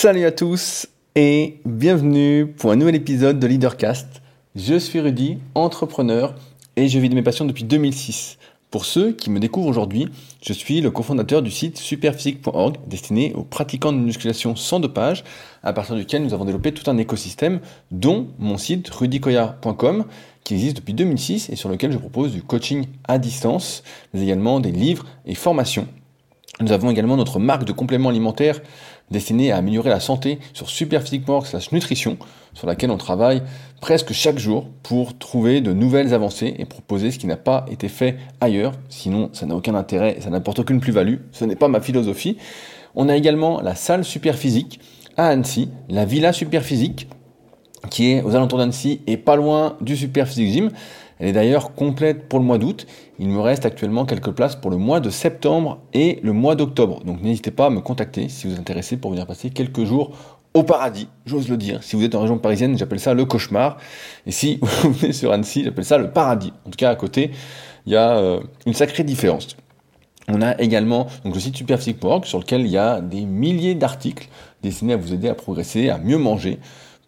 Salut à tous et bienvenue pour un nouvel épisode de Leadercast. Je suis Rudy, entrepreneur et je vis de mes passions depuis 2006. Pour ceux qui me découvrent aujourd'hui, je suis le cofondateur du site superphysique.org destiné aux pratiquants de musculation sans dopage, à partir duquel nous avons développé tout un écosystème, dont mon site rudykoya.com qui existe depuis 2006 et sur lequel je propose du coaching à distance, mais également des livres et formations. Nous avons également notre marque de compléments alimentaires destinée à améliorer la santé sur superphysique.org slash nutrition, sur laquelle on travaille presque chaque jour pour trouver de nouvelles avancées et proposer ce qui n'a pas été fait ailleurs. Sinon, ça n'a aucun intérêt et ça n'apporte aucune plus-value. Ce n'est pas ma philosophie. On a également la salle Superphysique à Annecy, la Villa Superphysique, qui est aux alentours d'Annecy et pas loin du Superphysique Gym. Elle est d'ailleurs complète pour le mois d'août. Il me reste actuellement quelques places pour le mois de septembre et le mois d'octobre. Donc n'hésitez pas à me contacter si vous êtes intéressé pour venir passer quelques jours au paradis, j'ose le dire. Si vous êtes en région parisienne, j'appelle ça le cauchemar. Et si vous venez sur Annecy, j'appelle ça le paradis. En tout cas, à côté, il y a euh, une sacrée différence. On a également donc, le site superphysique.org sur lequel il y a des milliers d'articles destinés à vous aider à progresser, à mieux manger,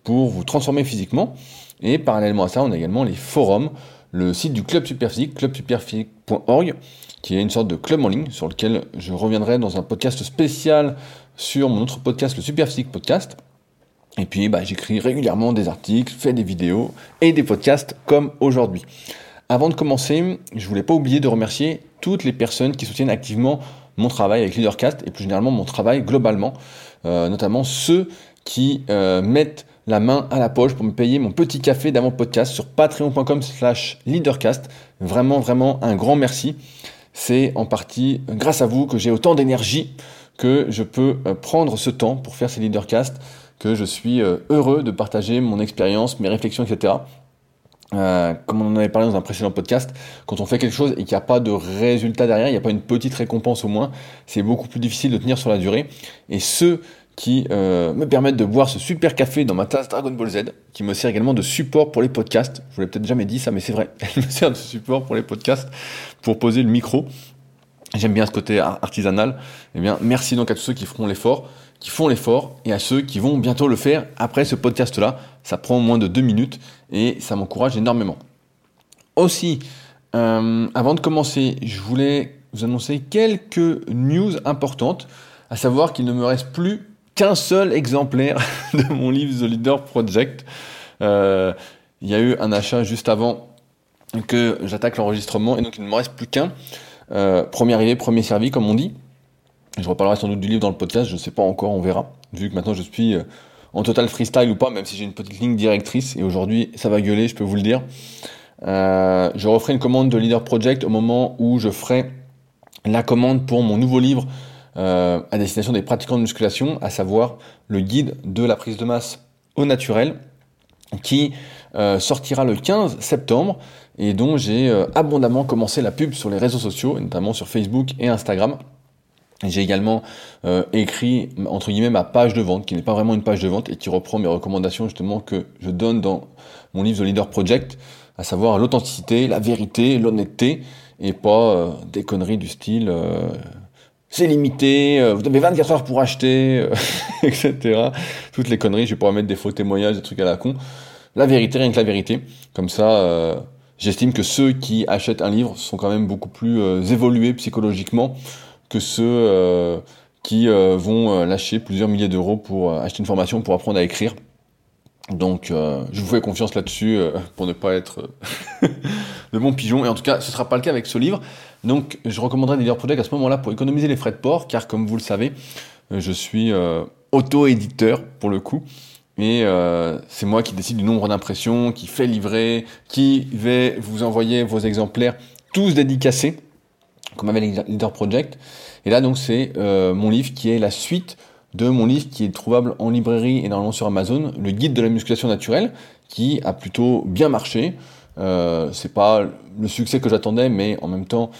pour vous transformer physiquement. Et parallèlement à ça, on a également les forums le site du Club Superphysique, clubsuperphysique.org, qui est une sorte de club en ligne sur lequel je reviendrai dans un podcast spécial sur mon autre podcast, le Superphysique Podcast. Et puis, bah, j'écris régulièrement des articles, fais des vidéos et des podcasts comme aujourd'hui. Avant de commencer, je voulais pas oublier de remercier toutes les personnes qui soutiennent activement mon travail avec Leadercast et plus généralement mon travail globalement, euh, notamment ceux qui euh, mettent la main à la poche pour me payer mon petit café d'avant podcast sur patreon.com slash leadercast. Vraiment, vraiment un grand merci. C'est en partie grâce à vous que j'ai autant d'énergie, que je peux euh, prendre ce temps pour faire ces leadercasts, que je suis euh, heureux de partager mon expérience, mes réflexions, etc. Euh, comme on en avait parlé dans un précédent podcast, quand on fait quelque chose et qu'il n'y a pas de résultat derrière, il n'y a pas une petite récompense au moins, c'est beaucoup plus difficile de tenir sur la durée. Et ceux qui euh, me permettent de boire ce super café dans ma tasse Dragon Ball Z, qui me sert également de support pour les podcasts. Je vous l'ai peut-être jamais dit ça, mais c'est vrai. Elle me sert de support pour les podcasts, pour poser le micro. J'aime bien ce côté artisanal. Eh bien, merci donc à tous ceux qui feront l'effort, qui font l'effort, et à ceux qui vont bientôt le faire après ce podcast-là. Ça prend moins de deux minutes et ça m'encourage énormément. Aussi, euh, avant de commencer, je voulais vous annoncer quelques news importantes, à savoir qu'il ne me reste plus qu'un seul exemplaire de mon livre The Leader Project. Euh, il y a eu un achat juste avant que j'attaque l'enregistrement et donc il ne me reste plus qu'un. Euh, premier arrivé, premier servi, comme on dit. Je reparlerai sans doute du livre dans le podcast, je ne sais pas encore, on verra. Vu que maintenant je suis euh, en total freestyle ou pas, même si j'ai une petite ligne directrice, et aujourd'hui ça va gueuler, je peux vous le dire. je referai une commande de Leader Project au moment où je ferai la commande pour mon nouveau livre euh, à destination des pratiquants de musculation, à savoir le guide de la prise de masse au naturel, qui euh, sortira le 15 septembre et dont j'ai euh, abondamment commencé la pub sur les réseaux sociaux, notamment sur Facebook et Instagram. J'ai également écrit entre guillemets ma page de vente, qui n'est pas vraiment une page de vente et qui reprend mes recommandations justement que je donne dans mon livre The Leader Project, à savoir l'authenticité, la vérité, l'honnêteté, et pas des conneries du style c'est limité, euh, vous avez 24 heures pour acheter, euh, etc. Toutes les conneries, je vais pouvoir mettre des faux témoignages, des trucs à la con. La vérité, rien que la vérité. Comme ça, euh, j'estime que ceux qui achètent un livre sont quand même beaucoup plus évolués psychologiquement que ceux qui vont lâcher plusieurs milliers d'euros pour acheter une formation pour apprendre à écrire. Donc, je vous fais confiance là-dessus pour ne pas être de bon pigeon. Et en tout cas, ce ne sera pas le cas avec ce livre. Donc je recommanderais des Leader Project à ce moment-là pour économiser les frais de port, car comme vous le savez, euh, je suis euh, auto-éditeur pour le coup. Et euh, c'est moi qui décide du nombre d'impressions, qui fait livrer, qui vais vous envoyer vos exemplaires tous dédicacés, comme avec Leader Project. Et là donc c'est mon livre qui est la suite de mon livre qui est trouvable en librairie et normalement sur Amazon, le guide de la musculation naturelle, qui a plutôt bien marché. Euh, c'est pas le succès que j'attendais, mais en même temps,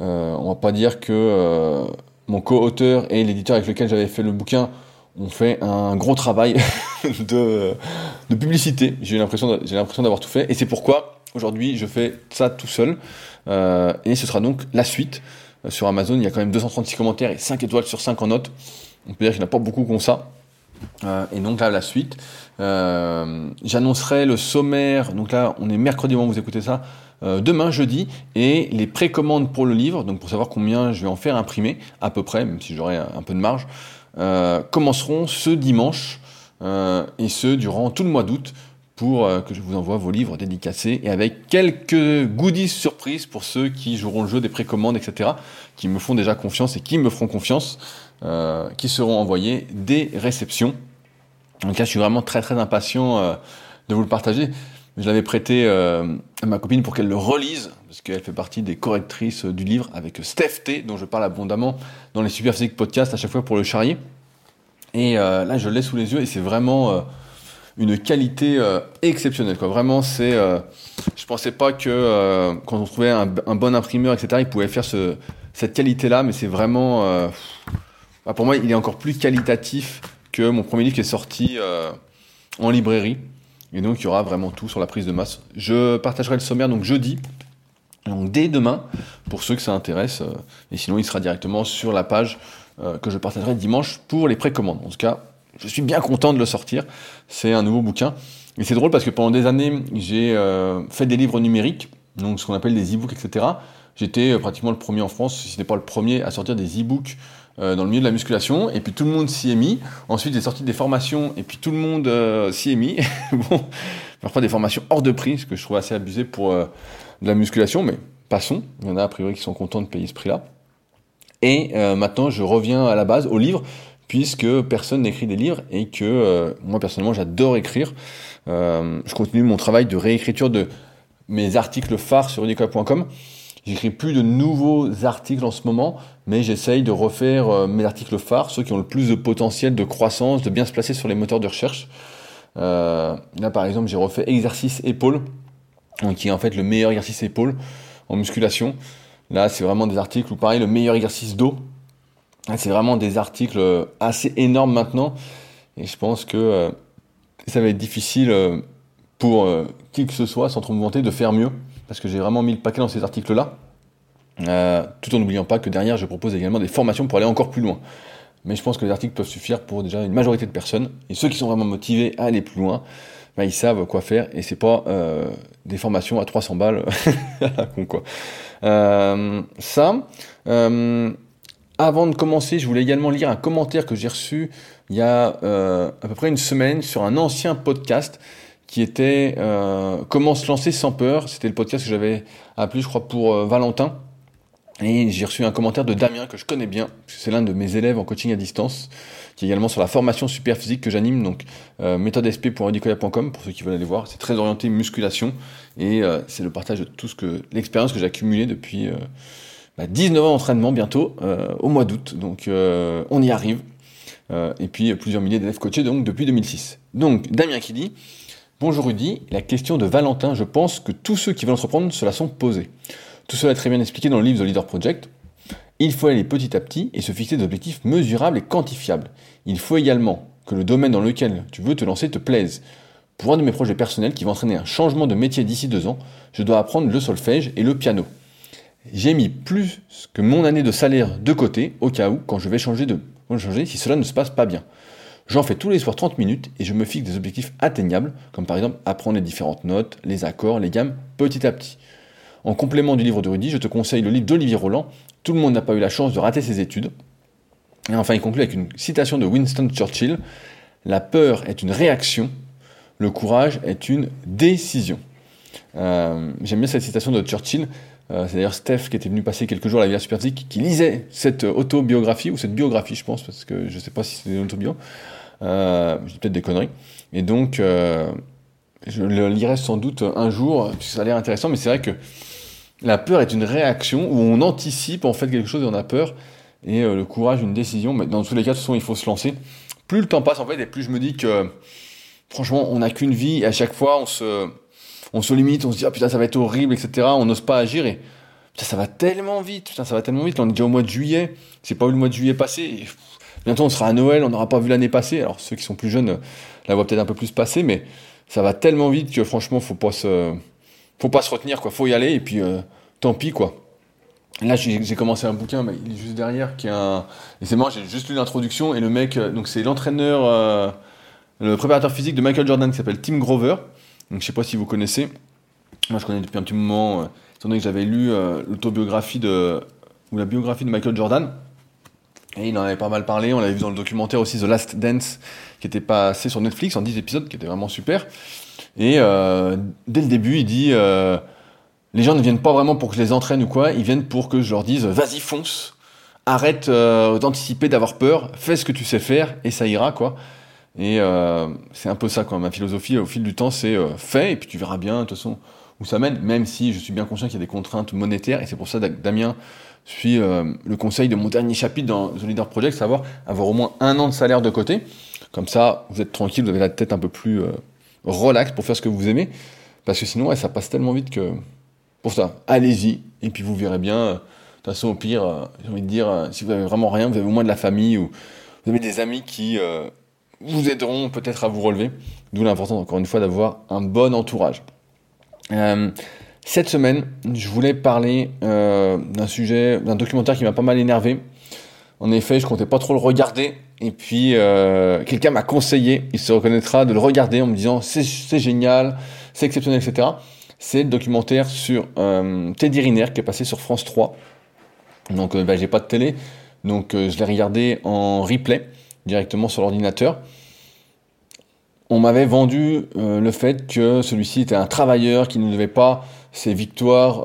euh, on va pas dire que euh, mon co-auteur et l'éditeur avec lequel j'avais fait le bouquin ont fait un gros travail de, publicité. J'ai l'impression, d'avoir tout fait, et c'est pourquoi aujourd'hui je fais ça tout seul. Et ce sera donc la suite. Sur Amazon, il y a quand même 236 commentaires et 5 étoiles sur 5 en notes. On peut dire qu'il n'y en a pas beaucoup comme ça. Et donc là, la suite. J'annoncerai le sommaire. Donc là, on est mercredi quand vous écoutez ça. demain, jeudi, et les précommandes pour le livre, donc pour savoir combien je vais en faire imprimer, à peu près, même si j'aurai un peu de marge, commenceront ce dimanche, et ce durant tout le mois d'août pour euh, que je vous envoie vos livres dédicacés et avec quelques goodies surprises pour ceux qui joueront le jeu des précommandes, etc., qui me font déjà confiance et qui me feront confiance, euh, qui seront envoyés des réceptions. Donc là, je suis vraiment très très impatient euh, de vous le partager. Je l'avais prêté à ma copine pour qu'elle le relise, parce qu'elle fait partie des correctrices du livre avec Steph T, dont je parle abondamment dans les Superphysique Podcasts à chaque fois pour le charrier. Et là, je l'ai sous les yeux et c'est vraiment une qualité euh, exceptionnelle. Vraiment, c'est, euh, je pensais pas que euh, quand on trouvait un, bon imprimeur, etc., il pouvait faire ce, cette qualité-là, mais c'est vraiment, pour moi, il est encore plus qualitatif que mon premier livre qui est sorti en librairie. Et donc, il y aura vraiment tout sur la prise de masse. Je partagerai le sommaire donc jeudi, donc dès demain, pour ceux que ça intéresse. et sinon, il sera directement sur la page que je partagerai dimanche pour les précommandes. En tout cas, je suis bien content de le sortir. C'est un nouveau bouquin. Et c'est drôle parce que pendant des années, j'ai euh, fait des livres numériques, donc ce qu'on appelle des e-books, etc. J'étais euh, pratiquement le premier en France, si ce n'est pas le premier, à sortir des e-books euh, dans le milieu de la musculation. Et puis tout le monde s'y est mis. Ensuite, j'ai sorti des formations et puis tout le monde s'y est mis. bon, parfois des formations hors de prix, ce que je trouve assez abusé pour de la musculation, mais passons. Il y en a a priori qui sont contents de payer ce prix-là. Et maintenant, je reviens à la base, au livre puisque personne n'écrit des livres et que euh, moi personnellement j'adore écrire. Euh, je continue mon travail de réécriture de mes articles phares sur unicoa.com. J'écris plus de nouveaux articles en ce moment, mais j'essaye de refaire euh, mes articles phares, ceux qui ont le plus de potentiel de croissance, de bien se placer sur les moteurs de recherche. là par exemple j'ai refait exercice épaule, qui est en fait le meilleur exercice épaule en musculation. Là c'est vraiment des articles où pareil le meilleur exercice dos, c'est vraiment des articles euh, assez énormes maintenant. Et je pense que euh, ça va être difficile euh, pour qui que ce soit, sans trop me de faire mieux. Parce que j'ai vraiment mis le paquet dans ces articles-là. Tout en n'oubliant pas que derrière, je propose également des formations pour aller encore plus loin. Mais je pense que les articles peuvent suffire pour déjà une majorité de personnes. Et ceux qui sont vraiment motivés à aller plus loin, bah, ils savent quoi faire. Et c'est pas des formations à 300 balles quoi. ça. Avant de commencer, je voulais également lire un commentaire que j'ai reçu il y a euh, à peu près une semaine sur un ancien podcast qui était euh, Comment se lancer sans peur? C'était le podcast que j'avais appelé, je crois, pour euh, Valentin. Et j'ai reçu un commentaire de Damien que je connais bien, c'est l'un de mes élèves en coaching à distance, qui est également sur la formation super physique que j'anime, donc euh, pour ceux qui veulent aller voir. C'est très orienté musculation et c'est le partage de tout ce que l'expérience que j'ai accumulée depuis 19 bah, ans d'entraînement bientôt, euh, au mois d'août. Donc euh, on y arrive. Euh, et puis plusieurs milliers d'élèves coachés donc depuis 2006. Donc Damien qui dit Bonjour Rudy, la question de Valentin, je pense que tous ceux qui veulent entreprendre se la sont posés. Tout cela est très bien expliqué dans le livre The Leader Project. Il faut aller petit à petit et se fixer des objectifs mesurables et quantifiables. Il faut également que le domaine dans lequel tu veux te lancer te plaise. Pour un de mes projets personnels qui va entraîner un changement de métier d'ici deux ans, je dois apprendre le solfège et le piano j'ai mis plus que mon année de salaire de côté, au cas où, quand je vais changer de changer, si cela ne se passe pas bien. J'en fais tous les soirs 30 minutes et je me fixe des objectifs atteignables, comme par exemple apprendre les différentes notes, les accords, les gammes, petit à petit. En complément du livre de Rudy, je te conseille le livre d'Olivier Roland, Tout le monde n'a pas eu la chance de rater ses études. Et enfin, il conclut avec une citation de Winston Churchill, La peur est une réaction, le courage est une décision. Euh, j'aime bien cette citation de Churchill, euh, c'est d'ailleurs Steph qui était venu passer quelques jours à la Villa Superphysique qui lisait cette autobiographie, ou cette biographie, je pense, parce que je ne sais pas si c'est une autobio. Euh, je dis peut-être des conneries. Et donc, euh, je le lirai sans doute un jour, puisque ça a l'air intéressant, mais c'est vrai que la peur est une réaction où on anticipe en fait quelque chose et on a peur, et le courage, une décision. Mais dans tous les cas, de toute façon, il faut se lancer. Plus le temps passe, en fait, et plus je me dis que, franchement, on n'a qu'une vie, et à chaque fois, on se on se limite, on se dit, ah putain, ça va être horrible, etc. On n'ose pas agir et putain, ça va tellement vite, putain, ça va tellement vite. on est déjà au mois de juillet, c'est pas eu le mois de juillet passé. bientôt, on sera à Noël, on n'aura pas vu l'année passée. Alors, ceux qui sont plus jeunes la voient peut-être un peu plus passer, mais ça va tellement vite que franchement, faut pas se, faut pas se retenir, quoi. Faut y aller et puis euh, tant pis, quoi. Là, j'ai commencé un bouquin, il est juste derrière. Et c'est moi, j'ai juste lu l'introduction, et le mec, euh, donc c'est l'entraîneur. Euh, le préparateur physique de Michael Jordan qui s'appelle Tim Grover. Donc, je sais pas si vous connaissez. Moi, je connais depuis un petit moment, étant donné que j'avais lu l'autobiographie de, ou la biographie de Michael Jordan. Et il en avait pas mal parlé. On l'avait vu dans le documentaire aussi The Last Dance, qui était passé sur Netflix en 10 épisodes, qui était vraiment super. Et euh, dès le début, il dit euh, les gens ne viennent pas vraiment pour que je les entraîne ou quoi, ils viennent pour que je leur dise vas-y fonce, arrête euh, d'anticiper, d'avoir peur, fais ce que tu sais faire et ça ira quoi. Et c'est un peu ça quoi. Ma philosophie au fil du temps, c'est fais et puis tu verras bien de toute façon où ça mène. Même si je suis bien conscient qu'il y a des contraintes monétaires et c'est pour ça Damien suit le conseil de mon dernier chapitre dans The Leader Project, savoir avoir au moins un an de salaire de côté. Comme ça, vous êtes tranquille, vous avez la tête un peu plus relax pour faire ce que vous aimez. Parce que sinon, ça passe tellement vite que. Pour ça, allez-y, et puis vous verrez bien. euh, De toute façon, au pire, euh, j'ai envie de dire, euh, si vous avez vraiment rien, vous avez au moins de la famille ou vous avez des amis qui vous aideront peut-être à vous relever. D'où l'importance, encore une fois, d'avoir un bon entourage. Cette semaine, je voulais parler d'un sujet, d'un documentaire qui m'a pas mal énervé. En effet, je comptais pas trop le regarder. Et puis, euh, quelqu'un m'a conseillé, il se reconnaîtra, de le regarder en me disant c'est génial, c'est exceptionnel, etc. C'est le documentaire sur euh, Teddy Riner qui est passé sur France 3. Donc, euh, bah, j'ai pas de télé. Donc, euh, je l'ai regardé en replay, directement sur l'ordinateur. On m'avait vendu le fait que celui-ci était un travailleur qui ne devait pas ses victoires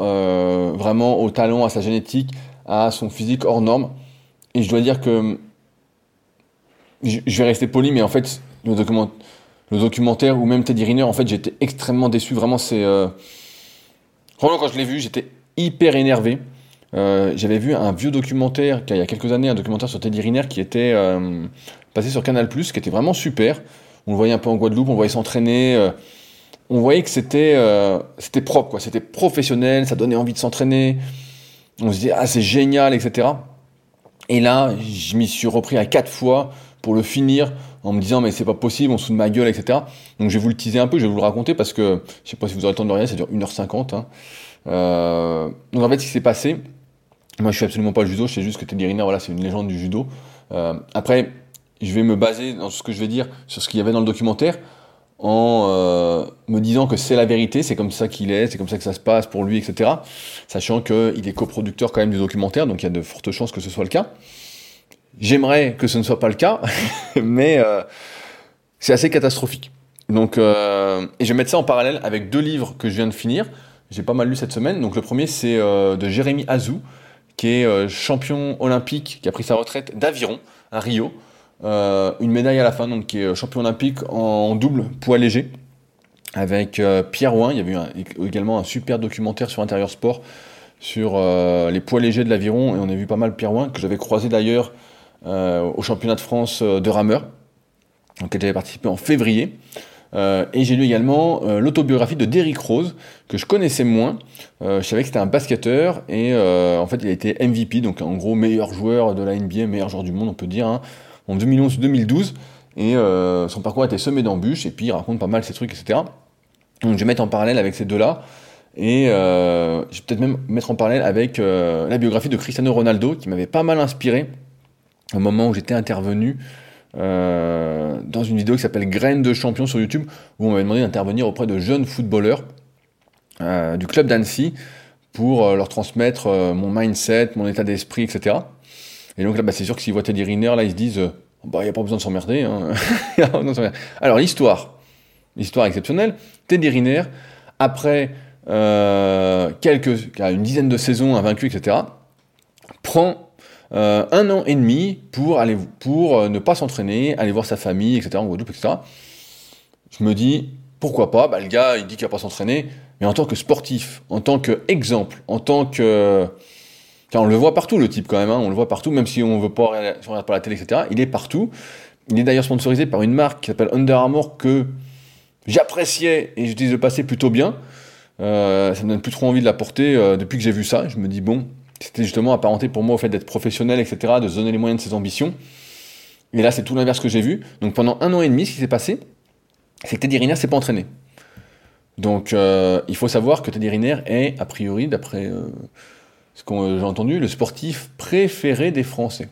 vraiment au talent, à sa génétique, à son physique hors norme. Et je dois dire que je vais rester poli, mais en fait, le, document, le documentaire ou même Teddy Riner, en fait, j'étais extrêmement déçu. Vraiment, c'est. Euh... Vraiment, quand je l'ai vu, j'étais hyper énervé. Euh, J'avais vu un vieux documentaire, il y a quelques années, un documentaire sur Teddy Riner qui était euh, passé sur Canal, qui était vraiment super. On le voyait un peu en Guadeloupe, on voyait s'entraîner. on voyait que c'était c'était propre, quoi. C'était professionnel, ça donnait envie de s'entraîner. On se disait, ah, c'est génial, etc. Et là, je m'y suis repris à quatre fois pour le finir en me disant, mais c'est pas possible, on se fout ma gueule, etc. Donc je vais vous le teaser un peu, je vais vous le raconter parce que je sais pas si vous aurez le temps de regarder, ça dure 1h50. Hein. Euh, donc en fait, ce qui s'est passé, moi je suis absolument pas le judo, je sais juste que Teddy Riner, voilà, c'est une légende du judo. Euh, après, je vais me baser dans ce que je vais dire sur ce qu'il y avait dans le documentaire en euh, me disant que c'est la vérité, c'est comme ça qu'il est, c'est comme ça que ça se passe pour lui, etc. Sachant qu'il est coproducteur quand même du documentaire, donc il y a de fortes chances que ce soit le cas. J'aimerais que ce ne soit pas le cas, mais euh, c'est assez catastrophique. Donc, euh, et je vais mettre ça en parallèle avec deux livres que je viens de finir. J'ai pas mal lu cette semaine. Donc le premier c'est de Jérémy Azou, qui est champion olympique, qui a pris sa retraite d'aviron à Rio. Euh, une médaille à la fin, donc qui est champion olympique en double poids léger avec euh, Pierre Ouin. Il y avait eu également un super documentaire sur Intérieur Sport sur euh, les poids légers de l'aviron et on a vu pas mal Pierre que j'avais croisé d'ailleurs au championnat de France de rameur, auquel j'avais participé en février. Et j'ai lu également l'autobiographie de Derrick Rose, que je connaissais moins. Je savais que c'était un basketteur, et en fait il a été MVP, donc en gros meilleur joueur de la NBA, meilleur joueur du monde on peut dire, hein, en 2011-2012. Et euh, son parcours a été semé d'embûches, et puis il raconte pas mal ses trucs, etc. Donc je vais mettre en parallèle avec ces deux-là. Et euh, je vais peut-être même mettre en parallèle avec euh, la biographie de Cristiano Ronaldo, qui m'avait pas mal inspiré au moment où j'étais intervenu dans une vidéo qui s'appelle Graines de champion sur YouTube, où on m'avait demandé d'intervenir auprès de jeunes footballeurs du club d'Annecy pour leur transmettre mon mindset, mon état d'esprit, etc. Et donc là, bah, c'est sûr que s'ils voient Teddy Riner, là, ils se disent, euh, bah, il n'y a pas besoin de s'emmerder. Hein. A pas besoin de s'emmerder. Alors, l'histoire. L'histoire exceptionnelle. Teddy Riner, après euh, quelques, une dizaine de saisons invaincu, etc., prend euh, un an et demi pour, euh, ne pas s'entraîner, aller voir sa famille, etc., en Guadeloupe, etc. Je me dis, pourquoi pas? Bah, Le gars, il dit qu'il va pas s'entraîner, mais en tant que sportif, en tant qu'exemple, en tant que... On le voit partout, le type, quand même, hein, on le voit partout, même si on veut pas, si on regarde la télé, etc., il est partout. Il est d'ailleurs sponsorisé par une marque qui s'appelle Under Armour que j'appréciais et j'utilise le passé plutôt bien. Euh, ça me donne plus trop envie de la porter euh, depuis que j'ai vu ça. Je me dis, bon, c'était justement apparenté pour moi au fait d'être professionnel, etc., de se donner les moyens de ses ambitions. Et là, c'est tout l'inverse que j'ai vu. Donc pendant un an et demi, ce qui s'est passé, c'est que Teddy Riner s'est pas entraîné. Donc euh, il faut savoir que Teddy Riner est, a priori, d'après euh, ce que euh, j'ai entendu, le sportif préféré des Français.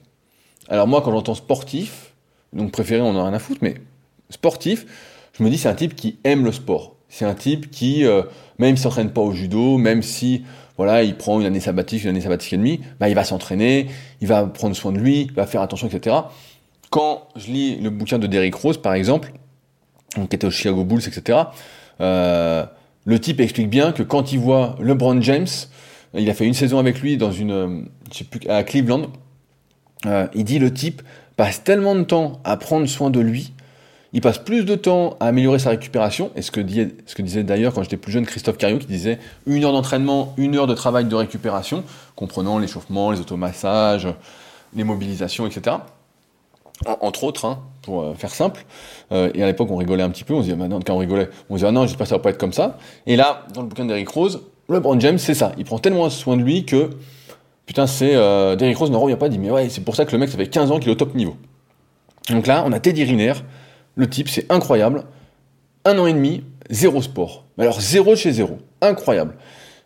Alors moi, quand j'entends sportif, donc préféré, on en a rien à foutre, mais sportif, je me dis c'est un type qui aime le sport. C'est un type qui, euh, même s'il s'entraîne pas au judo, même si voilà, il prend une année sabbatique, une année sabbatique et demie, bah, il va s'entraîner, il va prendre soin de lui, il va faire attention, etc. Quand je lis le bouquin de Derrick Rose, par exemple, qui était au Chicago Bulls, etc., euh, le type explique bien que quand il voit LeBron James, il a fait une saison avec lui dans une, euh, à Cleveland, euh, il dit le type passe tellement de temps à prendre soin de lui, il passe plus de temps à améliorer sa récupération, et ce que, disait, d'ailleurs quand j'étais plus jeune Christophe Cario, qui disait une heure d'entraînement, une heure de travail de récupération, comprenant l'échauffement, les automassages, les mobilisations, etc. entre autres, hein, pour euh, faire simple. Et à l'époque, on rigolait un petit peu, on se disait, maintenant, quand on rigolait, on se disait, ah non, j'espère que ça va pas être comme ça. Et là, dans le bouquin d'Eric Rose, LeBron James, c'est ça. Il prend tellement soin de lui que, putain, c'est, euh, Derrick Rose ne revient pas, dit, mais ouais, c'est pour ça que le mec, ça fait 15 ans qu'il est au top niveau. Donc là, on a Teddy Riner, le type, c'est incroyable. Un an et demi, zéro sport. Alors zéro chez zéro. Incroyable.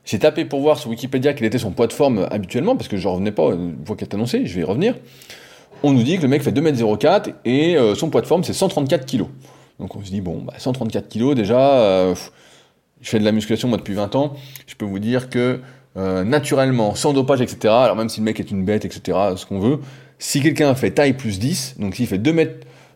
J'ai tapé pour voir sur Wikipédia quel était son poids de forme habituellement, parce que je revenais pas une fois qu'il est annoncé, je vais y revenir. On nous dit que le mec fait 2m04 et euh, son poids de forme c'est 134 kg. Donc on se dit, bon, bah, 134 kg déjà, euh, je fais de la musculation moi depuis 20 ans, je peux vous dire que euh, naturellement, sans dopage, etc., alors même si le mec est une bête, etc., ce qu'on veut, si quelqu'un fait taille plus 10, donc s'il fait 2 m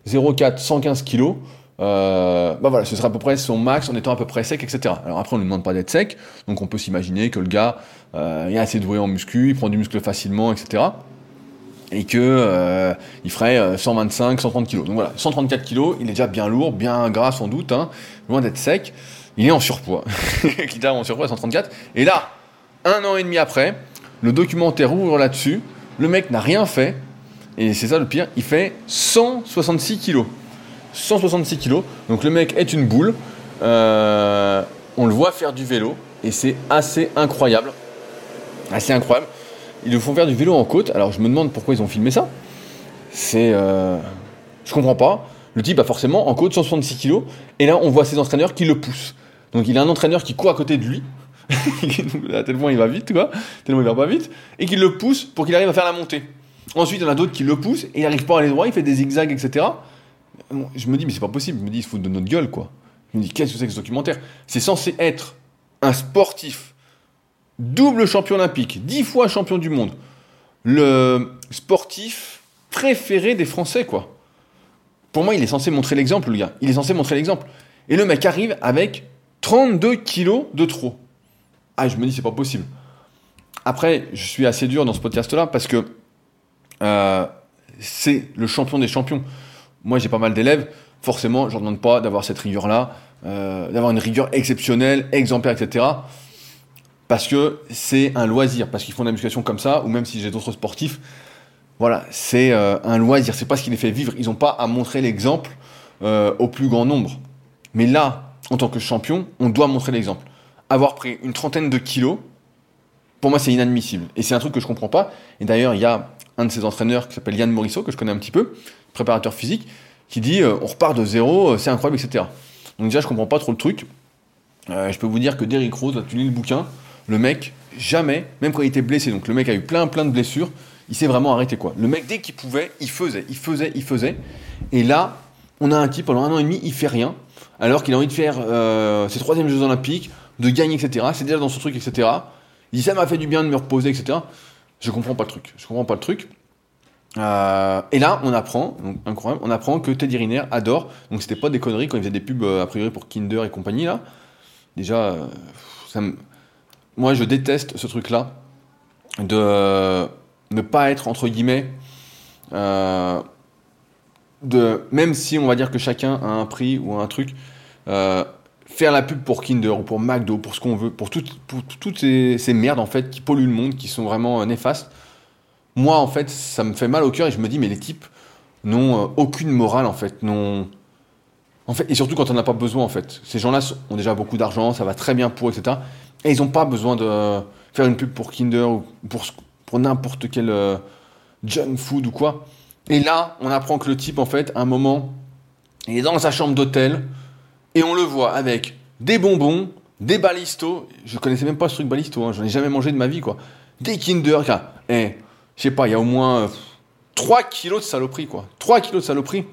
0,4, 115 kg, bah voilà, ce sera à peu près son max en étant à peu près sec, etc. Alors après, on ne demande pas d'être sec, donc on peut s'imaginer que le gars euh, est assez doué en muscu, il prend du muscle facilement, etc. Et que euh, il ferait 125, 130 kg. Donc voilà, 134 kg, il est déjà bien lourd, bien gras sans doute, hein, loin d'être sec. Il est en surpoids, qui en surpoids à 134. Et là, un an et demi après, le documentaire ouvre là-dessus. Le mec n'a rien fait, et c'est ça le pire, il fait 166 kilos. 166 kilos. Donc le mec est une boule. Euh, on le voit faire du vélo. Et c'est assez incroyable. Assez incroyable. Ils le font faire du vélo en côte. Alors je me demande pourquoi ils ont filmé ça. C'est. Euh, je comprends pas. Le type a forcément en côte 166 kilos. Et là, on voit ses entraîneurs qui le poussent. Donc il a un entraîneur qui court à côté de lui. tellement il va vite, quoi. Tellement il va pas vite. Et qui le pousse pour qu'il arrive à faire la montée. Ensuite, il y en a d'autres qui le poussent et il n'arrive pas à aller droit, il fait des zigzags, etc. Je me dis, mais c'est pas possible. Je me dis, il se fout de notre gueule, quoi. Je me dis, qu'est-ce que c'est que ce documentaire? C'est censé être un sportif, double champion olympique, dix fois champion du monde, le sportif préféré des Français, quoi. Pour moi, il est censé montrer l'exemple, le gars. Il est censé montrer l'exemple. Et le mec arrive avec 32 kilos de trop. Ah, je me dis, c'est pas possible. Après, je suis assez dur dans ce podcast-là parce que euh, c'est le champion des champions. Moi, j'ai pas mal d'élèves, forcément, je ne demande pas d'avoir cette rigueur-là, euh, d'avoir une rigueur exceptionnelle, exemplaire, etc. Parce que c'est un loisir, parce qu'ils font de la musculation comme ça, ou même si j'ai d'autres sportifs, voilà, c'est euh, un loisir, c'est pas ce qui les fait vivre. Ils n'ont pas à montrer l'exemple au plus grand nombre. Mais là, en tant que champion, on doit montrer l'exemple. Avoir pris une trentaine de kilos, pour moi, c'est inadmissible. Et c'est un truc que je comprends pas. Et d'ailleurs, il y a un de ses entraîneurs qui s'appelle Yann Morisseau, que je connais un petit peu, préparateur physique, qui dit euh, on repart de zéro, euh, c'est incroyable, etc. Donc déjà, je comprends pas trop le truc. Euh, je peux vous dire que Derrick Rose, tu lis le bouquin, le mec, jamais, même quand il était blessé, donc le mec a eu plein plein de blessures, il s'est vraiment arrêté quoi. Le mec, dès qu'il pouvait, il faisait, il faisait, il faisait. Et là, on a un type pendant un an et demi, il fait rien, alors qu'il a envie de faire ses troisième Jeux Olympiques, de gagner, etc. C'est déjà dans ce truc, etc. Il dit ça m'a fait du bien de me reposer, etc. Je comprends pas le truc. Je comprends pas le truc. Euh, et là, on apprend, incroyable, on apprend que Teddy Riner adore. Donc c'était pas des conneries quand il faisait des pubs euh, a priori pour Kinder et compagnie là. Déjà, euh, moi je déteste ce truc-là de ne pas être entre guillemets même si on va dire que chacun a un prix ou un truc faire la pub pour Kinder ou pour McDo, pour ce qu'on veut, pour, toutes ces, merdes en fait qui polluent le monde, qui sont vraiment euh, néfastes. Moi en fait, ça me fait mal au cœur et je me dis mais les types n'ont euh, aucune morale en fait, non. En fait, et surtout quand on n'a pas besoin en fait. Ces gens-là ont déjà beaucoup d'argent, ça va très bien pour, etc. Et ils n'ont pas besoin de faire une pub pour Kinder ou pour, n'importe quel euh, junk food ou quoi. Et là, on apprend que le type en fait, à un moment, il est dans sa chambre d'hôtel, et on le voit avec des bonbons, des balistos. Je connaissais même pas ce truc balisto, hein, j'en ai jamais mangé de ma vie, quoi. Des Kinder, eh, je sais pas, il y a au moins 3 euh, kilos de saloperie, quoi. 3 kilos de saloperie.